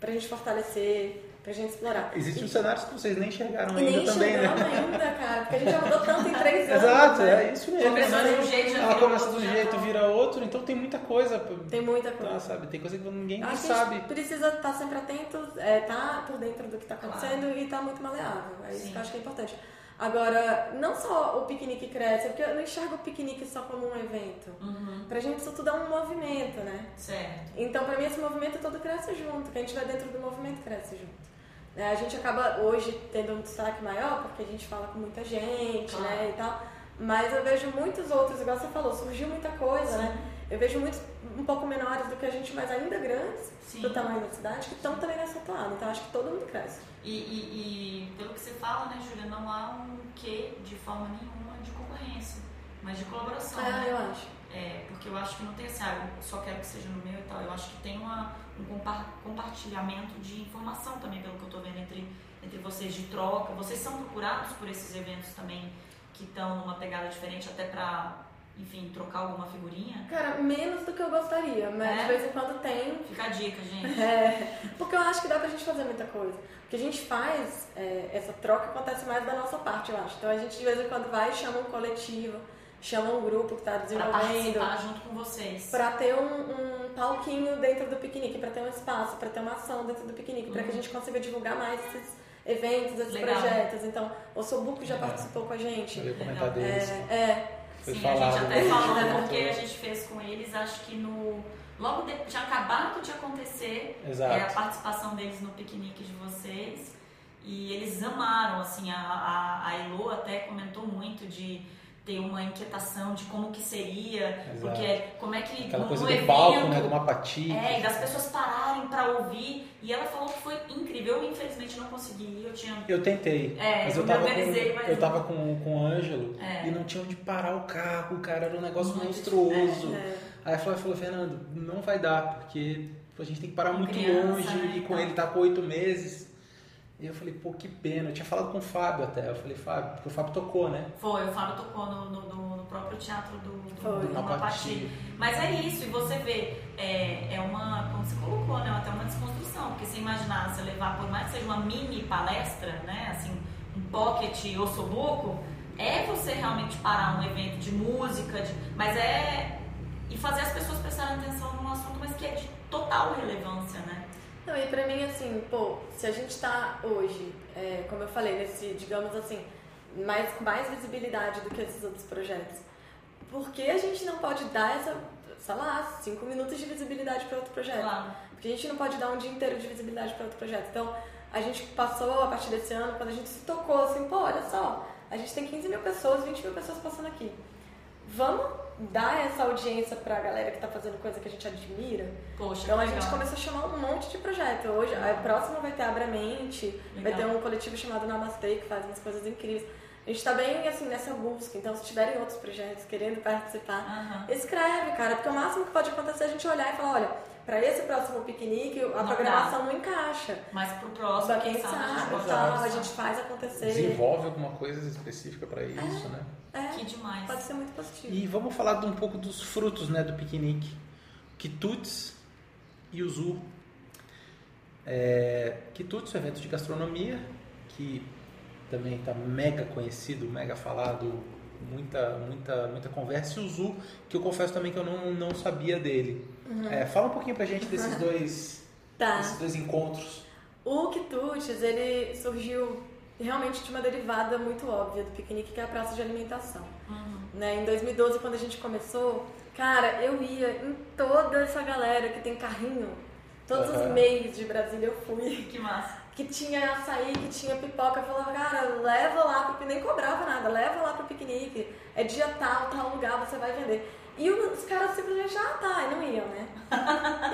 para a gente fortalecer pra gente explorar. Existem e, cenários que vocês nem enxergaram e nem ainda também, né? ainda, cara, porque a gente já mudou tanto em três anos. Exato, né? é isso mesmo. Começou de um jeito, já Ela começa de um jeito, tá. vira outro, então tem muita coisa. Tem muita Tá, coisa. sabe? Tem coisa que ninguém Acho sabe. a gente precisa estar sempre atento, é, tá por dentro do que está Claro. acontecendo e tá muito maleável. É isso Sim. que eu acho que é importante. Agora, não só o piquenique cresce, porque eu não enxergo o piquenique só como um evento. Uhum, Pra gente isso tudo é um movimento, né? certo. Então, pra mim, esse movimento todo cresce junto. Quem estiver dentro do movimento cresce junto. Né, A gente acaba hoje tendo um destaque maior porque a gente fala com muita gente, Claro. né, e tal. Mas eu vejo muitos outros, igual você falou, surgiu muita coisa, né? Eu vejo muitos um pouco menores do que a gente, mas ainda grandes Sim. do tamanho da cidade, que estão também nessa toada. Então, acho que todo mundo cresce. E, e- e pelo que você fala, né, Júlia, não há um quê de forma nenhuma de concorrência, mas de colaboração. Ah, né? eu acho. É, porque eu acho que não tem assim, ah, eu só quero que seja no meu e tal. Eu acho que tem uma, um compa- compartilhamento de informação também, pelo que eu tô vendo entre, entre vocês, de troca. Vocês são procurados por esses eventos também que estão numa pegada diferente, até pra, enfim, trocar alguma figurinha? Cara, menos do que eu gostaria, mas É? de vez em quando tem. Fica a dica, gente. É, porque eu acho que dá pra gente fazer muita coisa. O que a gente faz, é, essa troca acontece mais da nossa parte, eu acho. Então a gente de vez em quando vai e chama um coletivo, chama um grupo que tá Pra desenvolvendo. participar junto com vocês. Pra ter um, um palquinho dentro do piquenique, pra ter um espaço, pra ter uma ação dentro do piquenique, pra que a gente consiga divulgar mais esses eventos, esses Legal. projetos. Então, o Sobuco já participou com a gente. Eu ia comentar Legal. deles. É, é, Foi Sim, falado, a gente até né? falou gente porque a gente fez com eles, acho que no. Logo de, tinha acabado de acontecer Exato. é, a participação deles no piquenique de vocês. E eles amaram, assim, a, a, a Elo até comentou muito de ter uma inquietação de como que seria, Exato. porque como é que Aquela no coisa do evento, palco, né? Do mapati. é, e das pessoas pararem pra ouvir. E ela falou que foi incrível. Eu, infelizmente, não consegui. Eu tinha. Eu tentei, É, mas eu eu tava, com, mas eu tava com, com o Ângelo É. e não tinha onde parar o carro, cara, era um negócio Muito monstruoso. é. Aí a Flávia falou, Fernando, não vai dar, porque a gente tem que parar Com muito criança, longe né, e com então. ele tá com oito meses. E eu falei, pô, que pena. Eu tinha falado com o Fábio até. Eu falei, Fábio, porque o Fábio tocou, né? Foi, o Fábio tocou no, no, no- no próprio teatro do, do, Foi. do Do Mapati. Mapati. Mas é isso, e você vê, é, é uma, como você colocou, né, até uma desconstrução, porque você imaginar, você levar, por mais que seja uma mini palestra, né, assim, um pocket ossobuco, é você realmente parar um evento de música, de, mas é, e fazer as pessoas prestarem atenção num assunto, mas que é de total relevância, né. Não, e pra mim, assim, pô, se a gente tá hoje, é, como eu falei, nesse, digamos assim, mais, com mais visibilidade do que esses outros projetos, por que a gente não pode dar essa, sei lá, cinco minutos de visibilidade para outro projeto? Claro. Porque a gente não pode dar um dia inteiro de visibilidade para outro projeto. Então, a gente passou, a partir desse ano, quando a gente se tocou, assim, pô, olha só, a gente tem 15 mil pessoas, 20 mil pessoas passando aqui. Vamos dar essa audiência pra galera que tá fazendo coisa que a gente admira? Poxa, Então a gente legal. começou a chamar um monte de projeto. Hoje, a próxima vai ter Abra Mente, vai ter Legal. um coletivo chamado Namastê que faz umas coisas incríveis. A gente tá bem assim nessa busca, então se tiverem outros projetos querendo participar, Aham. escreve, cara, porque o máximo que pode acontecer é a gente olhar e falar, olha, pra esse próximo piquenique a Não programação não encaixa. Mas pro próximo, quem quem sabe, a gente sabe, tal, a gente faz acontecer. Desenvolve alguma coisa específica para isso, né? É, Que demais. pode ser muito positivo. E vamos falar de um pouco dos frutos né, do piquenique. Quitutes e Uzu. É, Quitutes é um evento de gastronomia que também está mega conhecido, mega falado, muita, muita, muita conversa. E o Uzu, que eu confesso também que eu não, não sabia dele. É, fala um pouquinho pra gente desses dois, Tá. desses dois encontros. O Quitutes, ele surgiu realmente de uma derivada muito óbvia do piquenique, que é a praça de alimentação. Uhum. Né? Em 2012, quando a gente começou, cara, eu ia em toda essa galera que tem carrinho, todos os Aham. meios de Brasília eu fui, Que massa. que tinha açaí, que tinha pipoca, eu falava, cara, leva lá pro nem cobrava nada, leva lá pro piquenique, é dia tal, tal lugar, você vai vender. E os caras simplesmente, ah tá, e não iam, né?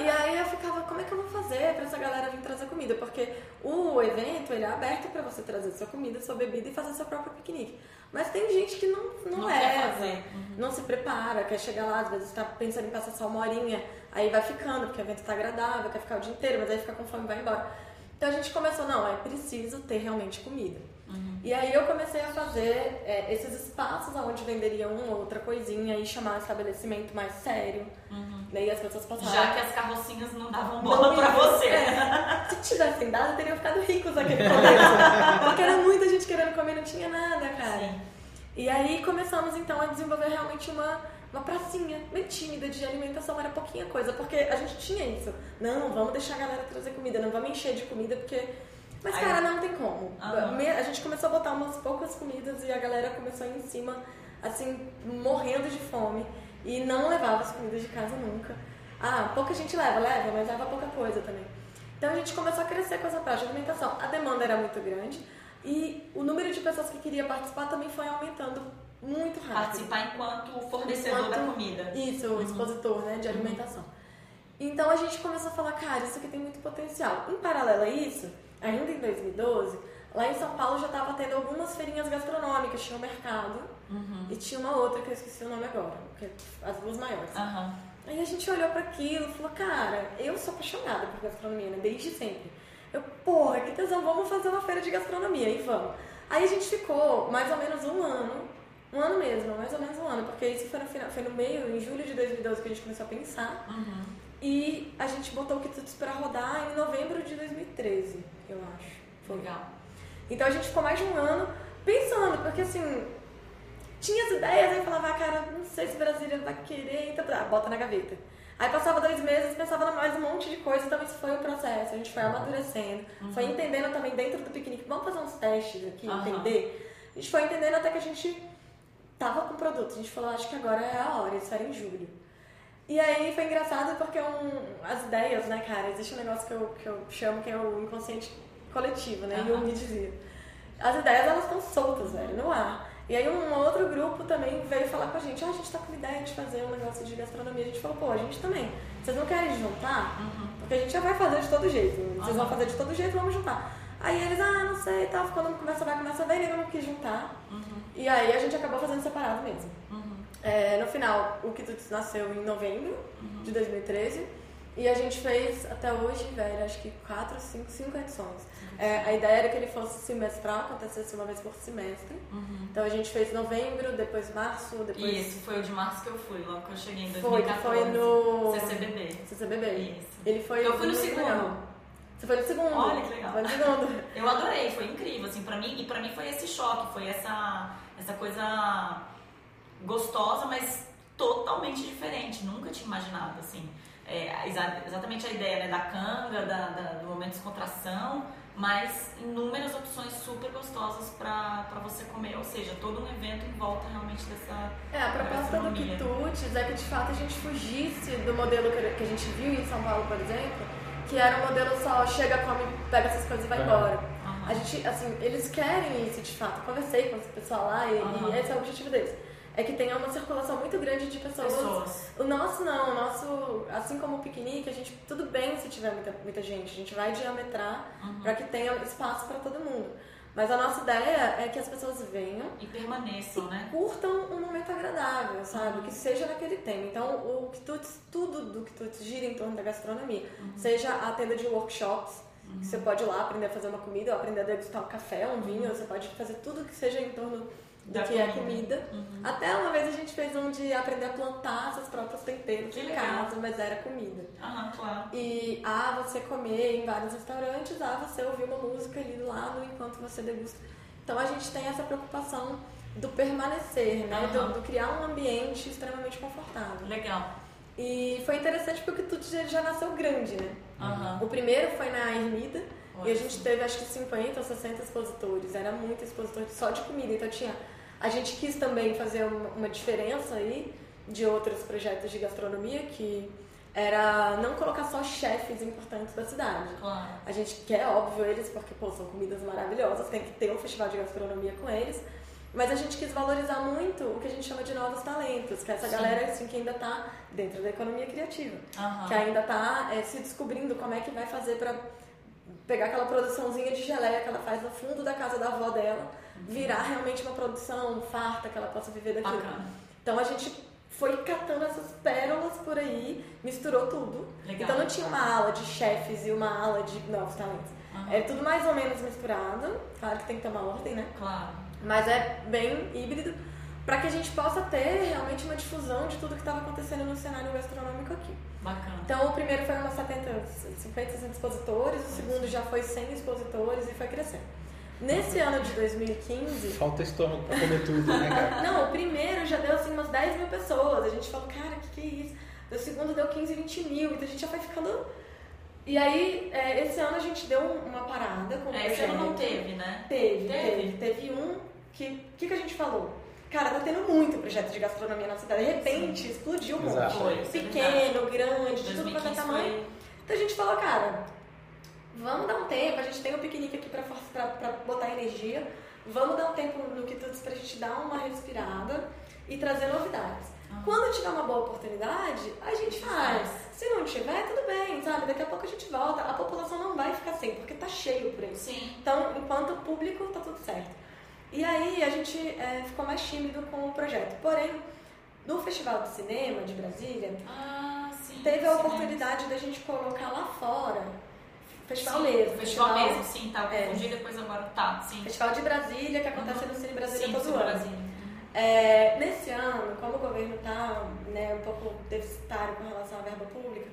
e aí eu ficava, como é que eu vou fazer pra essa galera vir trazer comida? Porque o evento, ele é aberto pra você trazer sua comida, sua bebida e fazer seu próprio piquenique. Mas tem gente que não, não, Não leva, fazer. Uhum. não se prepara, quer chegar lá, às vezes tá pensando em passar só uma horinha, aí vai ficando, porque o evento tá agradável, quer ficar o dia inteiro, mas aí fica com fome e vai embora. Então a gente começou, não, é preciso ter realmente comida. Uhum. E aí eu comecei a fazer é, esses espaços onde venderia uma ou outra coisinha e chamar um estabelecimento mais sério. Uhum. Daí as pessoas passavam. Já que as carrocinhas não davam bola não, pra você. É, se tivessem dado, teriam ficado ricos naquele começo. porque era muita gente querendo comer, não tinha nada, cara. Sim. E aí começamos então a desenvolver realmente uma, uma pracinha bem tímida de alimentação, era pouquinha coisa, porque a gente tinha isso. Não, vamos deixar a galera trazer comida, não vamos encher de comida, porque mas, Aí, cara, não tem como. A gente começou a botar umas poucas comidas e a galera começou a ir em cima, assim, morrendo de fome. E não levava as comidas de casa nunca. Ah, pouca gente leva, leva, mas leva pouca coisa também. Então a gente começou a crescer com essa parte de alimentação. A demanda era muito grande e o número de pessoas que queria participar também foi aumentando muito rápido. Participar enquanto fornecedor enquanto, da comida. Isso, o uhum. expositor né, de uhum. alimentação. Então a gente começou a falar, cara, isso aqui tem muito potencial. Em paralelo a isso, ainda em 2012, lá em São Paulo já estava tendo algumas feirinhas gastronômicas, tinha o um mercado uhum. e tinha uma outra que eu esqueci o nome agora, que é as duas maiores. Uhum. Aí a gente olhou para aquilo e falou, cara, eu sou apaixonada por gastronomia, né? Desde sempre. Eu, porra, que tesão, vamos fazer uma feira de gastronomia e vamos. Aí a gente ficou mais ou menos um ano, um ano mesmo, mais ou menos um ano, porque isso foi no, final, foi no meio, em julho de 2012 que a gente começou a pensar. Uhum. E a gente botou o Quitutes para rodar em novembro de 2013 eu acho. Foi. Legal. Então a gente ficou mais de um ano pensando, porque assim, tinha as ideias, aí falava, ah, cara, não sei se Brasília vai querer, então tá, bota na gaveta. Aí passava dois meses, pensava mais um monte de coisa, então isso foi um processo, a gente foi amadurecendo, uhum. foi entendendo também dentro do piquenique, vamos fazer uns testes aqui, uhum. entender. A gente foi entendendo até que a gente tava com o produto, a gente falou, acho que agora é a hora, isso era em julho. E aí foi engraçado porque um, as ideias, né, cara, existe um negócio que eu, que eu chamo que é o inconsciente coletivo, né? Uhum. E eu me dizia. As ideias, elas estão soltas, velho, no ar. E aí um outro grupo também veio falar com a gente, ah, a gente tá com ideia de fazer um negócio de gastronomia. A gente falou, pô, a gente também. Vocês não querem juntar? Uhum. Porque a gente já vai fazer de todo jeito. Vocês uhum. vão fazer de todo jeito, vamos juntar. Aí eles, ah, não sei, tal, tá, quando começa vai, começa ver, ninguém não quis juntar. Uhum. E aí a gente acabou fazendo separado mesmo. É, no final, o Quitutes nasceu em novembro uhum. de 2013 e a gente fez até hoje, velho, acho que quatro, cinco, cinco edições. É, a ideia era que ele fosse semestral, acontecesse uma vez por semestre. Uhum. Então a gente fez novembro, depois março, depois. Isso, foi o de março que eu fui, logo que eu cheguei em 2014. Foi, foi no. CCBB. CCBB. Isso. Ele foi. Eu fui no segundo. Legal. Você foi no segundo. Olha que legal. Foi no segundo. eu adorei, foi incrível, assim, pra mim. E pra mim foi esse choque, foi essa, essa coisa gostosa, mas totalmente diferente. Nunca tinha imaginado, assim. É, exatamente a ideia né, da canga, da, da, do momento de descontração, mas inúmeras opções super gostosas para você comer, ou seja, todo um evento em volta realmente dessa. É, a proposta do Quitutes é que de fato a gente fugisse do modelo que a gente viu em São Paulo, por exemplo, que era um modelo só chega, come, pega essas coisas e vai embora. Uhum. A gente, assim, eles querem isso de fato. Conversei com esse pessoal lá e, uhum. e esse é o objetivo deles é que tenha uma circulação muito grande de pessoas. pessoas. O nosso não, o nosso, assim como o piquenique, a gente tudo bem se tiver muita, muita gente, a gente vai diametrar uhum. para que tenha espaço para todo mundo. Mas a nossa ideia é que as pessoas venham e permaneçam, e né? Curtam um momento agradável, sabe? Uhum. Que seja naquele tema. Então, o Quitutes, tudo do Quitutes gira em torno da gastronomia. Uhum. Seja a tenda de workshops, que você pode ir lá aprender a fazer uma comida, ou aprender a degustar um café, um vinho, você pode fazer tudo que seja em torno da que comida. é comida. Uhum. Até uma vez a gente fez um de aprender a plantar seus próprios temperos que em legal. casa, mas era comida. Aham, claro. E a você comer em vários restaurantes, a você ouvir uma música ali do lado enquanto você degusta. Então a gente tem essa preocupação do permanecer, né? Uhum. Do, do, criar um ambiente extremamente confortável. Legal. E foi interessante porque o Tuti já nasceu grande, né? Uhum. O primeiro foi na Ermida. E a gente teve acho que 50 ou 60 expositores, era muito expositor só de comida. Então tinha. A gente quis também fazer uma, diferença aí de outros projetos de gastronomia que era não colocar só chefes importantes da cidade. Claro. A gente quer, óbvio, eles, porque pô, são comidas maravilhosas, tem que ter um festival de gastronomia com eles. Mas a gente quis valorizar muito o que a gente chama de novos talentos, que é essa Sim. galera assim, que ainda está dentro da economia criativa, uhum. que ainda está é, se descobrindo como é que vai fazer para pegar aquela produçãozinha de geleia que ela faz no fundo da casa da avó dela, virar realmente uma produção farta que ela possa viver daquilo. Bacana. Então a gente foi catando essas pérolas por aí, misturou tudo. Legal. Então não tinha uma ala de chefes e uma ala de novos talentos. Aham. É tudo mais ou menos misturado. Claro que tem que uma ordem, né? Claro. Mas é bem híbrido para que a gente possa ter realmente uma difusão de tudo que estava acontecendo no cenário gastronômico aqui. Bacana. Então o primeiro foi umas 70, 50, 60 expositores, o segundo já foi 100 expositores e foi crescendo. Nesse ano de 2015, Falta estômago pra comer tudo, né, cara? não, o primeiro já deu assim umas 10 mil pessoas. A gente falou, cara, o que, que é isso? O segundo deu 15, 20 mil. Então a gente já foi ficando. E aí, é, esse ano a gente deu uma parada com o É, esse ano não teve, né? Teve, Teve? teve. Teve um que. O que, que a gente falou? Cara, tá tendo muito projeto de gastronomia na cidade. De repente, explodiu um Exato. monte. Isso é Pequeno, grande, de tudo quanto é 2015 tamanho. foi. Então a gente falou, cara, vamos dar um tempo, a gente tem um piquenique aqui pra botar energia, vamos dar um tempo no Quitutes pra gente dar uma respirada e trazer novidades. Ah. Quando tiver uma boa oportunidade, a gente faz. Se não tiver, tudo bem, sabe? Daqui a pouco a gente volta. A população não vai ficar sem, porque tá cheio por aí. Sim. Então, enquanto público, tá tudo certo. E aí a gente é, ficou mais tímido com o projeto. Porém, no Festival de Cinema de Brasília, Ah, sim. teve a sim, oportunidade da gente colocar lá fora. Festival Sim, mesmo. Festival mesmo, sim, tá. É. Confundi depois agora. Tá, sim. Festival de Brasília, que acontece no Cine Brasília sim, todo sim, ano. Brasília. É, nesse ano, como o governo está né, um pouco deficitário com relação à verba pública,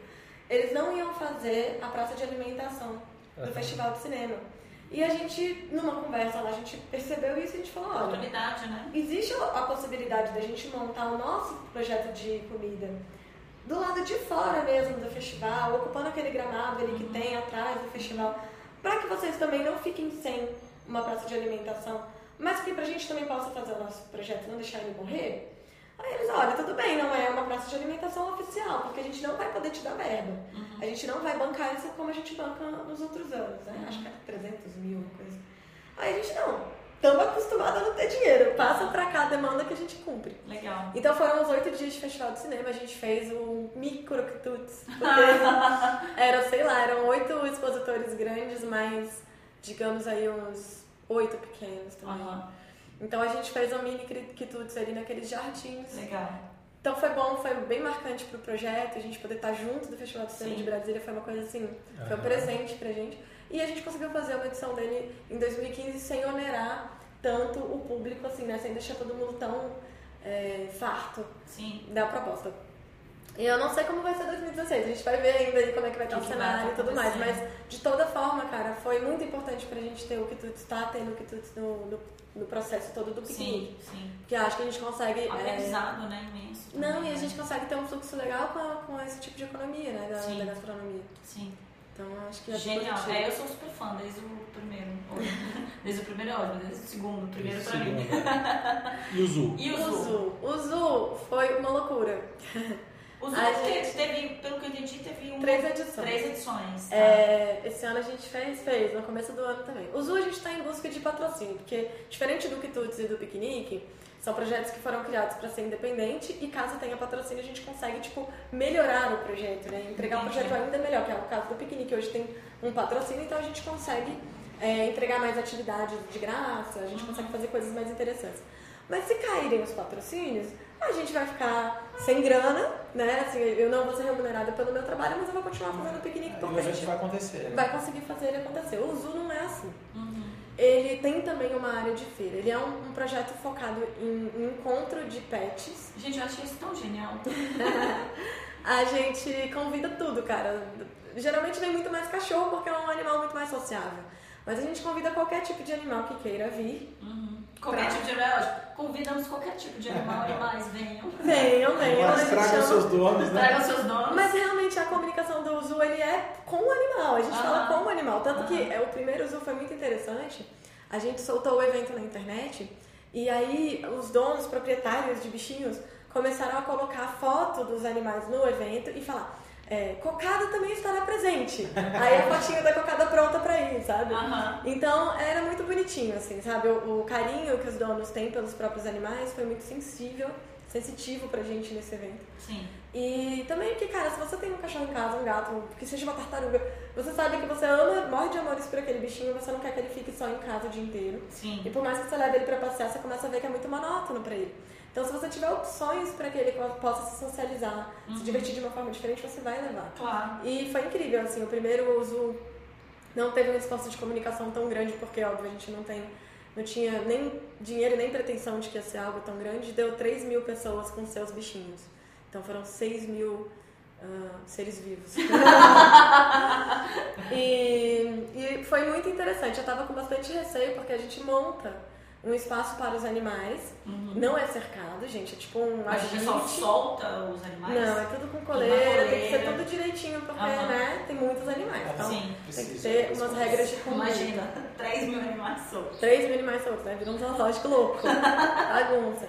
eles não iam fazer a praça de alimentação do Aham. Festival de Cinema. E a gente, numa conversa lá, a gente percebeu isso e a gente falou, olha, Oportunidade, né? existe a possibilidade da gente montar o nosso projeto de comida do lado de fora mesmo do festival, ocupando aquele gramado ali que tem atrás do festival, para que vocês também não fiquem sem uma praça de alimentação, mas que pra gente também possa fazer o nosso projeto e não deixar ele morrer. Aí eles, olha, tudo bem, não é uma praça de alimentação oficial, porque a gente não vai poder te dar verba. A gente não vai bancar isso como a gente banca nos outros anos, né? Acho que é 300 mil, coisa. Aí a gente, não, estamos acostumados a não ter dinheiro, passa pra cá a demanda que a gente cumpre. Legal. Então foram os oito dias de festival de cinema, a gente fez um micro quitutes, era, sei lá, eram oito expositores grandes, mas digamos aí uns oito pequenos também. Aham. Então a gente fez um mini quitutes ali naqueles jardins. Legal. Então foi bom, foi bem marcante pro projeto, a gente poder estar junto do Festival de Cinema Sim. de Brasília foi uma coisa assim, foi um presente pra gente. E a gente conseguiu fazer uma edição dele em 2015 sem onerar tanto o público, assim, né? Sem deixar todo mundo tão é, farto Sim. da proposta. E eu não sei como vai ser 2016, a gente vai ver ainda aí como é que vai estar o que vai cenário e tudo mais, mas de toda forma, cara, foi muito importante pra gente ter o Quitutes, tá tendo o Quitutes no, no, no processo todo do piquenique. Sim, sim. Porque acho que a gente consegue. é, Aprendizado, né? Imenso. não, também, e a né? gente consegue ter um fluxo legal com, a- com esse tipo de economia, né? Da, Sim. da gastronomia. Sim. Então acho que é Genial. É, eu sou super fã desde o primeiro. Desde o primeiro é ótimo, desde o segundo. O primeiro pra mim. E o Zu? E o O Zu? O Zu foi uma loucura. O Zu gente- teve, pelo que eu entendi, teve um, Três edições. três edições. tá? É, esse ano a gente fez, fez, no começo do ano também. O Zu a gente está em busca de patrocínio, porque diferente do Quitutes e do Piquenique, são projetos que foram criados para ser independente e caso tenha patrocínio a gente consegue, tipo, melhorar o projeto, né? Entregar um projeto ainda melhor, que é o caso do Piquenique. Hoje tem um patrocínio, então a gente consegue é, entregar mais atividades de graça, a gente consegue fazer coisas mais interessantes. Mas se caírem os patrocínios, a gente vai ficar sem grana, né? Assim, eu não vou ser remunerada pelo meu trabalho, mas eu vou continuar fazendo piquenique E porque a gente vai acontecer. né? vai conseguir fazer ele acontecer. O Zu não é assim. Uhum. Ele tem também uma área de feira. Ele é um, um projeto focado em, em encontro de pets. Gente, eu achei isso tão genial. A gente convida tudo, cara. Geralmente vem muito mais cachorro porque é um animal muito mais sociável. Mas a gente convida qualquer tipo de animal que queira vir. Uhum. Qualquer Pra- tipo de animal. ótimo. Convidamos qualquer tipo de animal, animais, venham. Venham, venham. Mas tragam seus donos, né? Tragam seus donos. Mas realmente a comunicação do Zu ele é com o animal, a gente Aham. fala com o animal. Tanto que Aham. é, o primeiro Zu foi muito interessante. A gente soltou o evento na internet e aí os donos, proprietários de bichinhos, começaram a colocar foto dos animais no evento e falar. É, cocada também estará presente. Aí a fotinha da cocada pronta pra ir, sabe? Aham. Então era muito bonitinho, assim, sabe? O, o carinho que os donos têm pelos próprios animais foi muito sensível, sensitivo pra gente nesse evento. Sim. E também porque, cara, se você tem um cachorro em casa, um gato, que seja uma tartaruga, você sabe que você ama, morre de amores por aquele bichinho, você não quer que ele fique só em casa o dia inteiro. Sim. E por mais que você leve ele pra passear, você começa a ver que é muito monótono pra ele. Então, se você tiver opções para que ele possa se socializar, se divertir de uma forma diferente, você vai levar. Claro. E foi incrível, assim, o primeiro uso não teve um esforço de comunicação tão grande, porque, óbvio, a gente não tem não tinha nem dinheiro nem pretensão de que ia ser algo tão grande, deu 3 mil pessoas com seus bichinhos. Então foram 6 mil uh, seres vivos. e, e foi muito interessante. Eu tava com bastante receio porque a gente monta um espaço para os animais. Uhum. Não é cercado, gente. É tipo um Mas o pessoal solta os animais? Não, é tudo com coleira, tem que ser tudo direitinho, porque, Uhum. né, tem muitos animais. Então, Sim. tem que ter umas regras de conduta. Imagina, 3 mil animais soltos. 3 mil animais soltos, né? Vira um zoológico louco. Bagunça.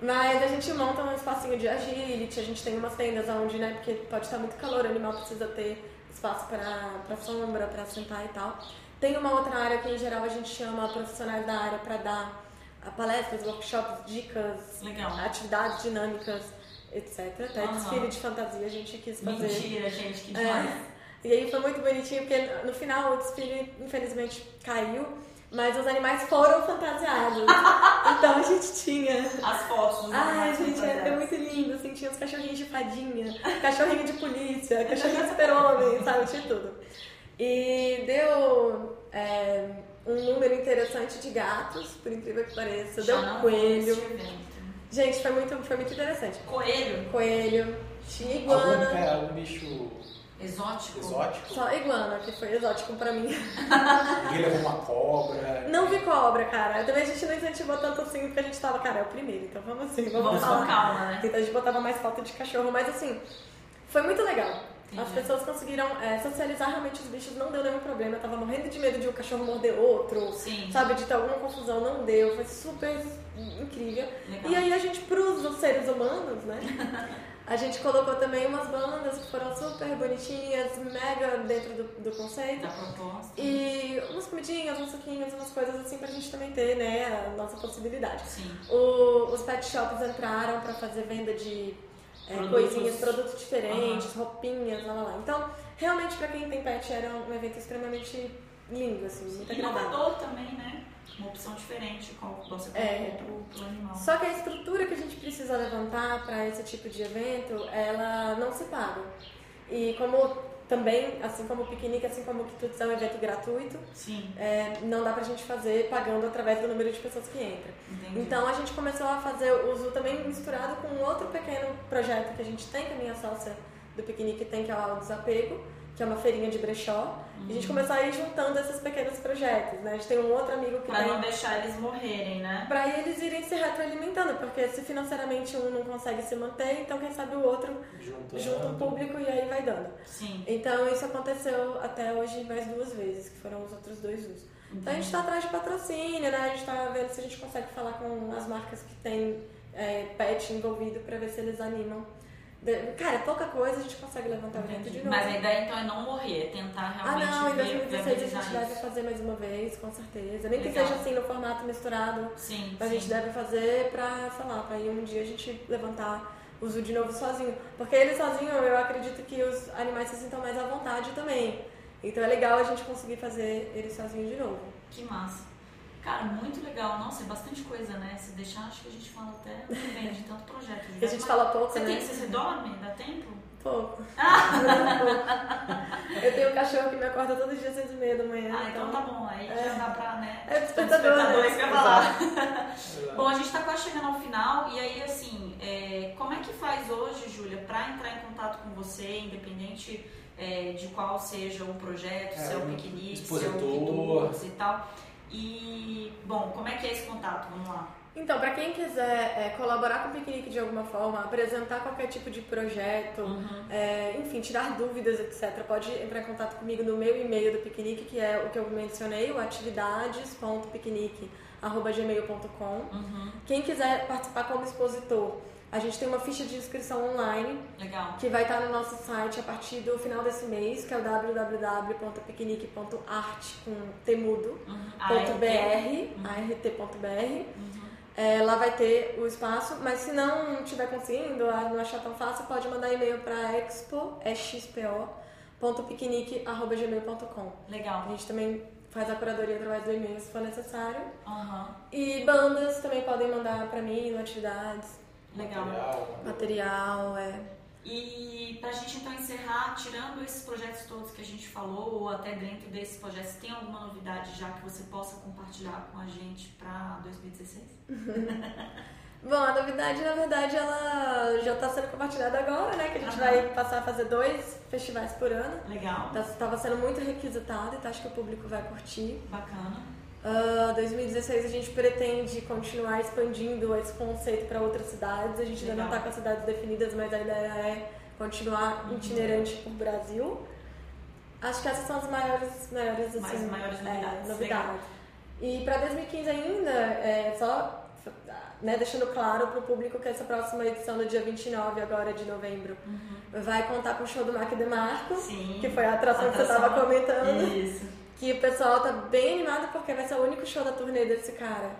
Mas a gente monta um espacinho de agility, a gente tem umas tendas onde, né, porque pode estar muito calor, o animal precisa ter espaço para sombra, para sentar e tal. Tem uma outra área que em geral a gente chama profissionais da área para dar ah, palestras, workshops, dicas, Legal. atividades dinâmicas, etc. Até Aham. desfile de fantasia a gente quis fazer. Mentira, gente, que É. demais. E aí foi muito bonitinho, porque no final o desfile infelizmente caiu, mas os animais foram fantasiados. então a gente tinha. As fotos dos Ai, gente, é, é muito lindo, assim, tinha os cachorrinhos de fadinha, cachorrinho de polícia, cachorrinho de super-homem, sabe, tinha tudo. E deu é, um número interessante de gatos, por incrível que pareça, Já deu não coelho. evento. Gente, foi muito, foi muito interessante. Coelho? Coelho, tinha Algum, iguana, é, algum bicho Exótico? exótico? só iguana, que foi exótico pra mim. Ninguém levou uma cobra. Não vi cobra, cara. Também a gente não incentivou tanto assim, porque a gente tava, cara, é o primeiro, então vamos assim, vamos, Vamos com falar. calma, né? Então a gente botava mais foto de cachorro, mas assim, foi muito legal. As Entendi. pessoas conseguiram é, socializar realmente os bichos, não deu nenhum problema. Eu tava morrendo de medo de um cachorro morder outro, Sim. sabe? De ter alguma confusão, não deu. Foi super incrível. Legal. E aí a gente, pros seres humanos, né? A gente colocou também umas bandas que foram super bonitinhas, mega dentro do, do conceito. Da proposta. E umas comidinhas, uns suquinhos, umas coisas assim pra gente também ter, né, a nossa possibilidade. Sim. O- os pet shops entraram pra fazer venda de é, Produtos. coisinhas, produtos diferentes, roupinhas, lá, lá, lá. Então, realmente pra quem tem pet era um evento extremamente lindo, assim, muito E agradável. inovador também, né? Uma opção diferente, como você colocou É. pro, pro animal. Só que a estrutura que a gente precisa levantar para esse tipo de evento, ela não se paga. E como também, assim como o piquenique, assim como o Quitutes é um evento gratuito, é, não dá pra gente fazer pagando através do número de pessoas que entra. entendi. Então a gente começou a fazer uso também misturado com um outro pequeno projeto que a gente tem, que a minha sócia do piquenique tem, que é o Desapego, que é uma feirinha de brechó. E a gente começou a ir juntando esses pequenos projetos, né? A gente tem um outro amigo que Pra tem não deixar eles morrerem, né? Pra eles irem se retroalimentando, porque se financeiramente um não consegue se manter, então quem sabe o outro Juntando. junta um público e aí vai dando. Sim. Então isso aconteceu até hoje mais duas vezes, que foram os outros dois usos. Então a gente tá atrás de patrocínio, né? A gente tá vendo se a gente consegue falar com as marcas que tem é, pet envolvido pra ver se eles animam. Cara, pouca coisa, a gente consegue levantar o evento de novo. Mas a ideia então é não morrer, é tentar Ah, realmente não, em ver- 2016 a gente deve fazer mais uma vez, com certeza. Nem que Legal. seja assim no formato misturado. Sim, A sim. gente deve fazer pra, sei lá, pra ir um dia a gente levantar o zoo de novo sozinho. Porque ele sozinho, eu acredito que os animais se sintam mais à vontade também. Então é legal a gente conseguir fazer ele sozinho de novo. Que massa. Cara, muito legal. Nossa, é bastante coisa, né? Se deixar, acho que a gente fala até muito bem de tanto projeto. A gente fala pouco, Você, né? tem, você, você dorme? Dá tempo? Pouco. Ah! Eu tenho um cachorro que me acorda todo dia às seis e meia da manhã. Ah, então tá bom. Aí já dá pra, né? É despertador, Despertador, né? isso falar. Bom, a gente tá quase chegando ao final. E aí, assim, é, como é que faz hoje, Júlia, pra entrar em contato com você, independente é, de qual seja o projeto, É, se é um piquenique, se é e tal. E, bom, como é que é esse contato? Vamos lá. Então, para quem quiser é, colaborar com o piquenique de alguma forma, apresentar qualquer tipo de projeto, Uhum. é, enfim, tirar dúvidas, etc., pode entrar em contato comigo no meu e-mail do piquenique, que é o que eu mencionei, o atividades.piquenique.gmail.com. Uhum. Quem quiser participar como expositor, a gente tem uma ficha de inscrição online Legal. que vai estar no nosso site a partir do final desse mês, que é o www.piquenique.art com temudo. Uhum. Art.br. Uhum. É, lá vai ter o espaço, mas se não estiver conseguindo, não achar tão fácil, pode mandar e-mail para expo, arroba gmail.com. A Legal. gente também faz a curadoria através do e-mail se for necessário. Uhum. E bandas também podem mandar para mim no atividades. Legal. Material. Material, é. E pra gente então encerrar, tirando esses projetos todos que a gente falou, ou até dentro desses projetos, tem alguma novidade já que você possa compartilhar com a gente para 2016? Bom, a novidade, na verdade, ela já está sendo compartilhada agora, né? Que a gente Aham. vai passar a fazer dois festivais por ano. Legal, Estava sendo muito requisitado, então acho que o público vai curtir. bacana. Ah, 2016 a gente pretende continuar expandindo esse conceito para outras cidades. A gente ainda não Legal. está com as cidades definidas, mas a ideia é continuar itinerante por Brasil. Acho que essas são as maiores, maiores, assim, Mais- maiores é, novidades. novidades. E para 2015 ainda, é, só né, deixando claro para o público que essa próxima edição, no dia 29 agora de novembro, vai contar com o show do Mac DeMarco, Sim. que foi a atração, que você Atração. estava comentando. Isso. Que o pessoal tá bem animado porque vai ser o único show da turnê desse cara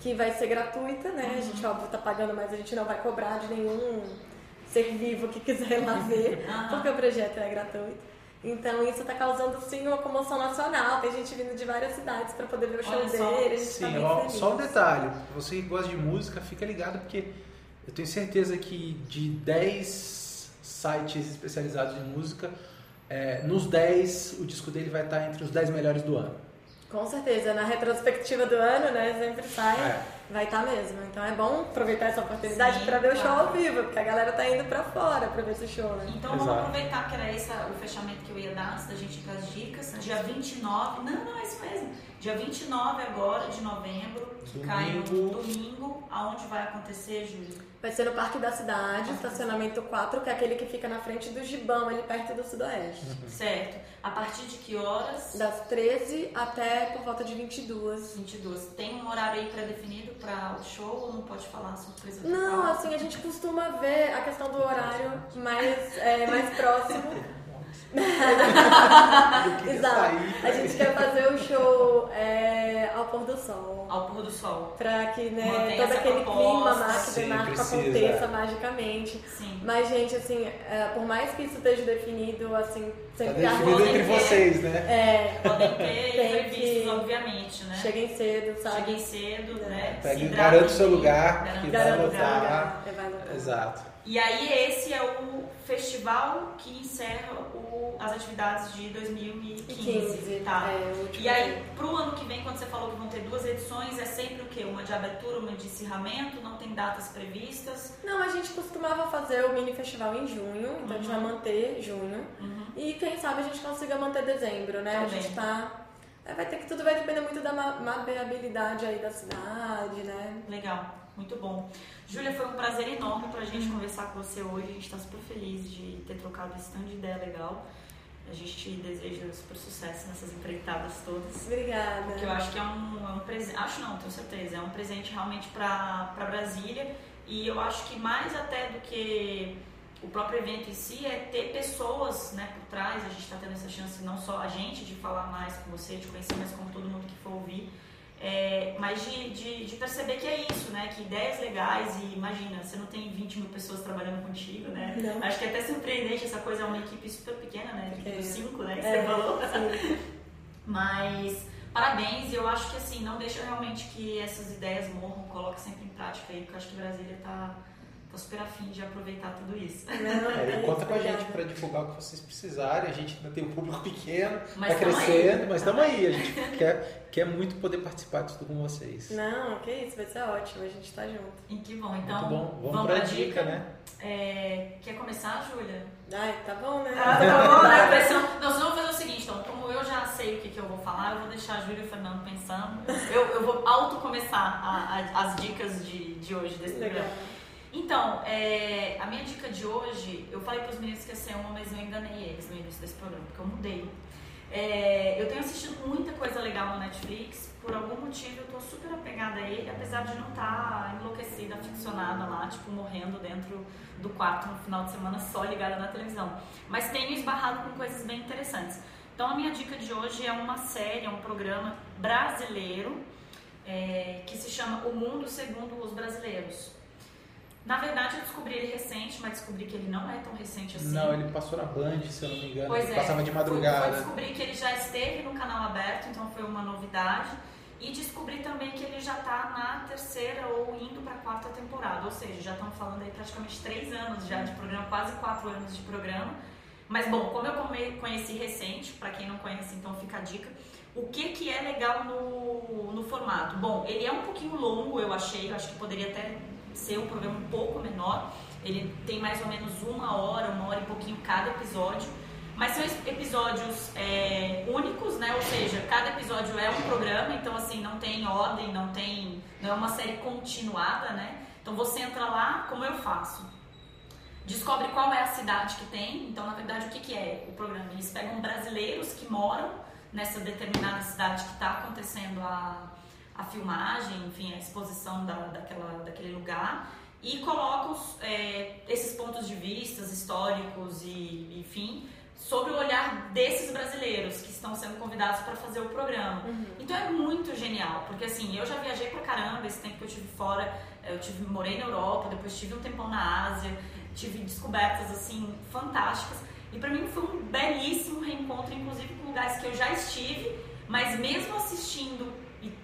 que vai ser gratuita, né? A gente, óbvio, tá pagando, mas a gente não vai cobrar de nenhum ser vivo que quiser ir lá ver, porque o projeto é gratuito. Então isso tá causando sim uma comoção nacional. Tem gente vindo de várias cidades para poder ver o show dele. Tá Sim, ó, feliz. só um detalhe. Você que gosta de música, fica ligado porque eu tenho certeza que de 10 sites especializados em música, é, nos 10 o disco dele vai estar entre os 10 melhores do ano. Com certeza, na retrospectiva do ano, né? Sempre sai, É. vai estar mesmo. Então é bom aproveitar essa oportunidade para ver o show claro. ao vivo, porque a galera tá indo para fora para ver esse show, né? Então Exato. vamos aproveitar que era esse o fechamento que eu ia dar antes da gente ir para as dicas. Dia 29, não, não, é isso mesmo. Dia 29 agora de novembro, que cai no Domingo. domingo, aonde vai acontecer, Júlio? Vai ser no Parque da Cidade, estacionamento 4, que é aquele que fica na frente do Gibão, ali perto do Sudoeste. Certo. A partir de que horas? Das 13 até por volta de 22. 22. Tem um horário aí pré-definido para o show ou não pode falar surpresa Não, assim, a gente costuma ver a questão do horário mais, é, mais próximo. Exato. sair. A gente quer fazer o show é, ao pôr do sol. Ao pôr do sol. Pra que né, todo aquele proposta. clima mágico, Sim, precisa. aconteça magicamente. Sim. Mas, gente, assim, é, por mais que isso esteja definido, assim, Tá sempre há definido entre vocês, né? É, Podem ter Tem imprevistos, que- obviamente, né? cheguem cedo, sabe? Cheguem cedo, né? Pega- Se hidratem garante o seu lugar, garante que o vai lotar. É, vai lotar. Exato. E aí esse é o festival que encerra o- as atividades de 2015, 15, tá? é, o e aí, dia. pro ano que vem, quando você falou que vão ter duas edições, é sempre o quê? Uma de abertura, uma de encerramento, não tem datas previstas. Não, a gente costumava fazer o mini festival em junho, então a gente vai manter junho. Uhum. E quem sabe a gente consiga manter dezembro, né? A gente tá. é, vai ter que tudo vai depender muito da ma- mapeabilidade aí da cidade, né? Legal, muito bom. Júlia, foi um prazer enorme pra gente conversar com você hoje. A gente tá super feliz de ter trocado esse tanto de ideia legal. A gente te deseja super sucesso nessas empreitadas todas. Obrigada. Porque eu acho que é um, é um presente. Acho não, tenho certeza. É um presente realmente para Brasília. E eu acho que mais até do que o próprio evento em si é ter pessoas né, por trás. A gente está tendo essa chance, não só a gente, de falar mais com você, de conhecer, mas como todo mundo que for ouvir. É, mas de, de, de perceber que é isso, né? Que ideias legais e imagina, você não tem 20 mil pessoas trabalhando contigo, né? Não. Acho que é até surpreendente essa coisa, é uma equipe super pequena, né? Equipe É. cinco, né? Que É, você falou. sim. Mas parabéns, e eu acho que assim, não deixa realmente que essas ideias morram, coloque sempre em prática aí, porque eu acho que Brasília tá, tá super afim de aproveitar tudo isso. Não, É, é conta com a gente para divulgar o que vocês precisarem. A gente ainda tem um público pequeno, Mas tá crescendo, aí. mas estamos aí. A gente quer, quer muito poder participar de tudo com vocês. Não, que isso, vai ser ótimo, a gente tá junto. E que bom, então muito bom. Vamos, pra pra dica, né? É, quer começar, Júlia? Ai, tá bom, né? Ah, tá bom, né? Pressão. Não, senão eu vou fazer o seguinte, então, como eu já sei o que, que eu vou falar, eu vou deixar a Júlia e o Fernando pensando. Eu, eu vou auto-começar a- a- as dicas de, de hoje desse Legal. programa. Então, é, a minha dica de hoje, eu falei para os meninos que ia ser uma, mas eu enganei eles no início desse programa, porque eu mudei. É, eu tenho assistido muita coisa legal no Netflix, por algum motivo eu tô super apegada a ele, apesar de não estar enlouquecida, aficionada lá, tipo, morrendo dentro do quarto no final de semana só ligada na televisão. Mas tenho esbarrado com coisas bem interessantes. Então a minha dica de hoje é uma série, é um programa brasileiro é, que se chama O Mundo Segundo os Brasileiros. Na verdade, eu descobri ele recente, mas descobri que ele não é tão recente assim. Não, ele passou na Band, se eu não me engano. Pois ele é. passava de madrugada. descobrir que ele já esteve no canal aberto, então foi uma novidade. E descobri também que ele já está na terceira ou indo para a quarta temporada, ou seja, já estamos falando aí praticamente três anos já de programa, quase quatro anos de programa. Mas bom, como eu conheci recente, para quem não conhece, então fica a dica. O que, que é legal no, no formato? Bom, ele é um pouquinho longo, eu achei, eu acho que poderia até ser um programa um pouco menor. Ele tem mais ou menos uma hora, uma hora e pouquinho cada episódio. Mas são episódios é, únicos, né? Ou seja, cada episódio é um programa, então assim, não tem ordem, não tem. não é uma série continuada, né? Então você entra lá, como eu faço? Descobre qual é a cidade que tem. Então, na verdade, o que, que é o programa? Eles pegam brasileiros que moram nessa determinada cidade que está acontecendo a, a filmagem, enfim, a exposição da, daquela, daquele lugar e colocam é, esses pontos de vista históricos e, enfim, sobre o olhar desses brasileiros que estão sendo convidados para fazer o programa. Uhum. Então é muito genial, porque assim, eu já viajei pra caramba esse tempo que eu tive fora, eu tive morei na Europa, depois tive um tempão na Ásia, tive descobertas assim fantásticas. E para mim foi um belíssimo reencontro, inclusive com lugares que eu já estive, mas mesmo assistindo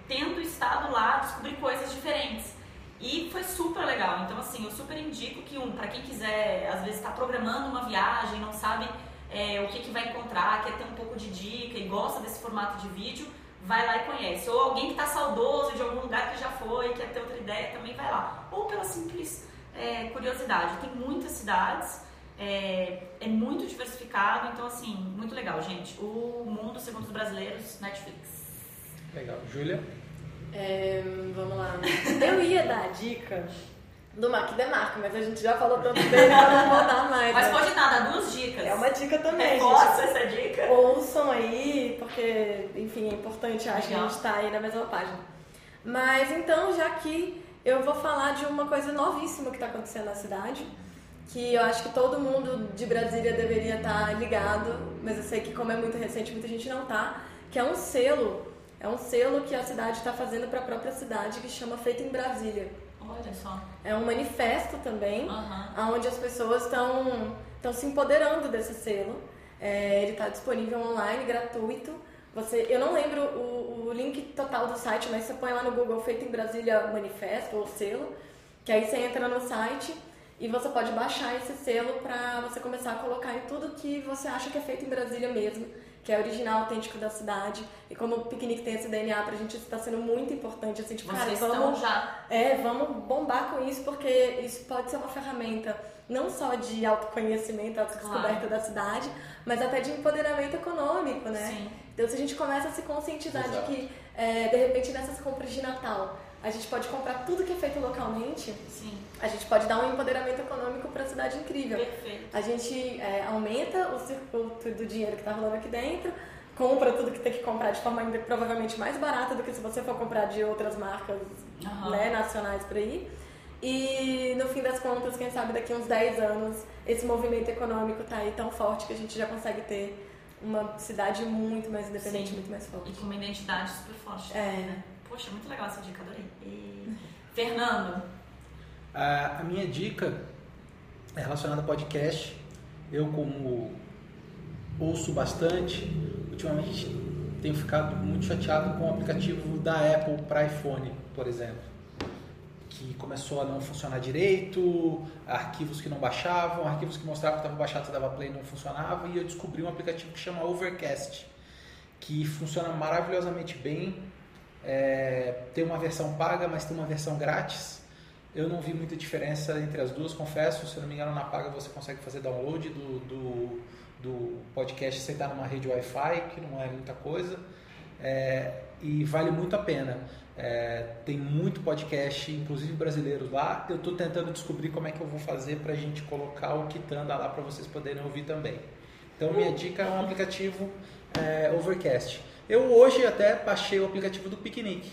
tendo estado lá, descobri coisas diferentes. E foi super legal. Então, assim, eu super indico que, um, para quem quiser, às vezes, está programando uma viagem, não sabe é, o que, que vai encontrar, quer ter um pouco de dica e gosta desse formato de vídeo, vai lá e conhece. Ou alguém que está saudoso de algum lugar que já foi, quer ter outra ideia, também vai lá. Ou pela simples é, curiosidade. Tem muitas cidades, é, é, muito diversificado, então assim, muito legal, gente. O Mundo Segundo os Brasileiros, Netflix. Legal. Júlia? É, vamos lá. Eu ia dar a dica do Mac Demarco, mas a gente já falou tanto dele que eu não vou dar mais. Mas pode dar, dá duas dicas. É uma dica também. Reforça essa dica. Ouçam aí, porque, enfim, é importante, acho Legal. que a gente tá aí na mesma página. Mas então, já que eu vou falar de uma coisa novíssima que está acontecendo na cidade, que eu acho que todo mundo de Brasília deveria estar tá ligado, mas eu sei que como é muito recente, muita gente não tá, que é um selo, é um selo que a cidade está fazendo para a própria cidade que chama Feito em Brasília. Olha só. É um manifesto também, uhum. onde as pessoas estão estão se empoderando desse selo. É, ele está disponível online, gratuito. Você, eu não lembro o, o, link total do site, mas você põe lá no Google Feito em Brasília Manifesto ou selo, que aí você entra no site e você pode baixar esse selo para você começar a colocar em tudo que você acha que é feito em Brasília mesmo, que é original, autêntico da cidade. E como o piquenique tem esse DNA, pra gente está sendo muito importante, assim, tipo, Vocês cara, vamos, já. É, vamos bombar com isso, porque isso pode ser uma ferramenta não só de autoconhecimento, autodescoberta claro. da cidade, mas até de empoderamento econômico, né? Sim. Então, se a gente começa a se conscientizar Exato. de que, é, de repente, nessas compras de Natal, a gente pode comprar tudo que é feito localmente, Sim. A gente pode dar um empoderamento econômico para a cidade incrível. Perfeito. A gente é, aumenta o circuito do dinheiro que está rolando aqui dentro, compra tudo que tem que comprar de forma ainda provavelmente mais barata do que se você for comprar de outras marcas uhum. né, nacionais por aí. E no fim das contas, quem sabe daqui uns 10 anos, esse movimento econômico está aí tão forte que a gente já consegue ter uma cidade muito mais independente, Sim. muito mais forte. E com uma identidade super forte. É. Né? Poxa, muito legal essa dica, adorei. E... Fernando? A, a minha dica é relacionada ao podcast. Eu, como ouço bastante, ultimamente tenho ficado muito chateado com o aplicativo da Apple para iPhone, por exemplo que começou a não funcionar direito, arquivos que não baixavam, arquivos que mostravam que estava baixado, dava play não funcionava, e eu descobri um aplicativo que chama Overcast, que funciona maravilhosamente bem. É, tem uma versão paga, mas tem uma versão grátis. Eu não vi muita diferença entre as duas, confesso. Se não me engano, na paga você consegue fazer download do, do, do podcast sem estar numa rede Wi-Fi, que não é muita coisa. É, e vale muito a pena. É, tem muito podcast, inclusive brasileiros lá. Eu estou tentando descobrir como é que eu vou fazer para a gente colocar o Kitanda lá para vocês poderem ouvir também. Então, minha dica é um aplicativo é, Overcast. Eu hoje até baixei o aplicativo do Piquenique.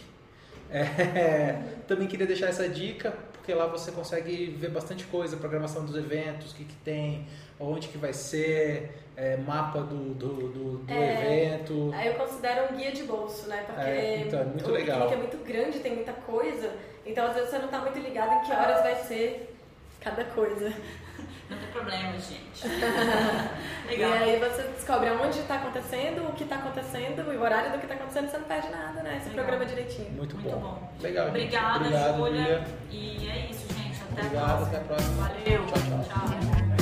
É, também queria deixar essa dica, porque lá você consegue ver bastante coisa, programação dos eventos, o que, que tem, onde que vai ser, é, mapa do, do, do, do é, evento. Aí eu considero um guia de bolso, né? Porque é, então, é muito o legal. é muito grande, tem muita coisa, então às vezes você não está muito ligado em que horas vai ser cada coisa. Não tem problema, gente. Legal. E aí você descobre onde está acontecendo, o que está acontecendo, o horário do que está acontecendo, você não perde nada, né? Esse Legal. programa direitinho. Muito, Muito bom. bom. Legal, gente. Obrigada, Obrigado, Júlia. Júlia. E é isso, gente. Até Obrigado, a próxima. até a próxima. Valeu. Tchau, tchau. tchau.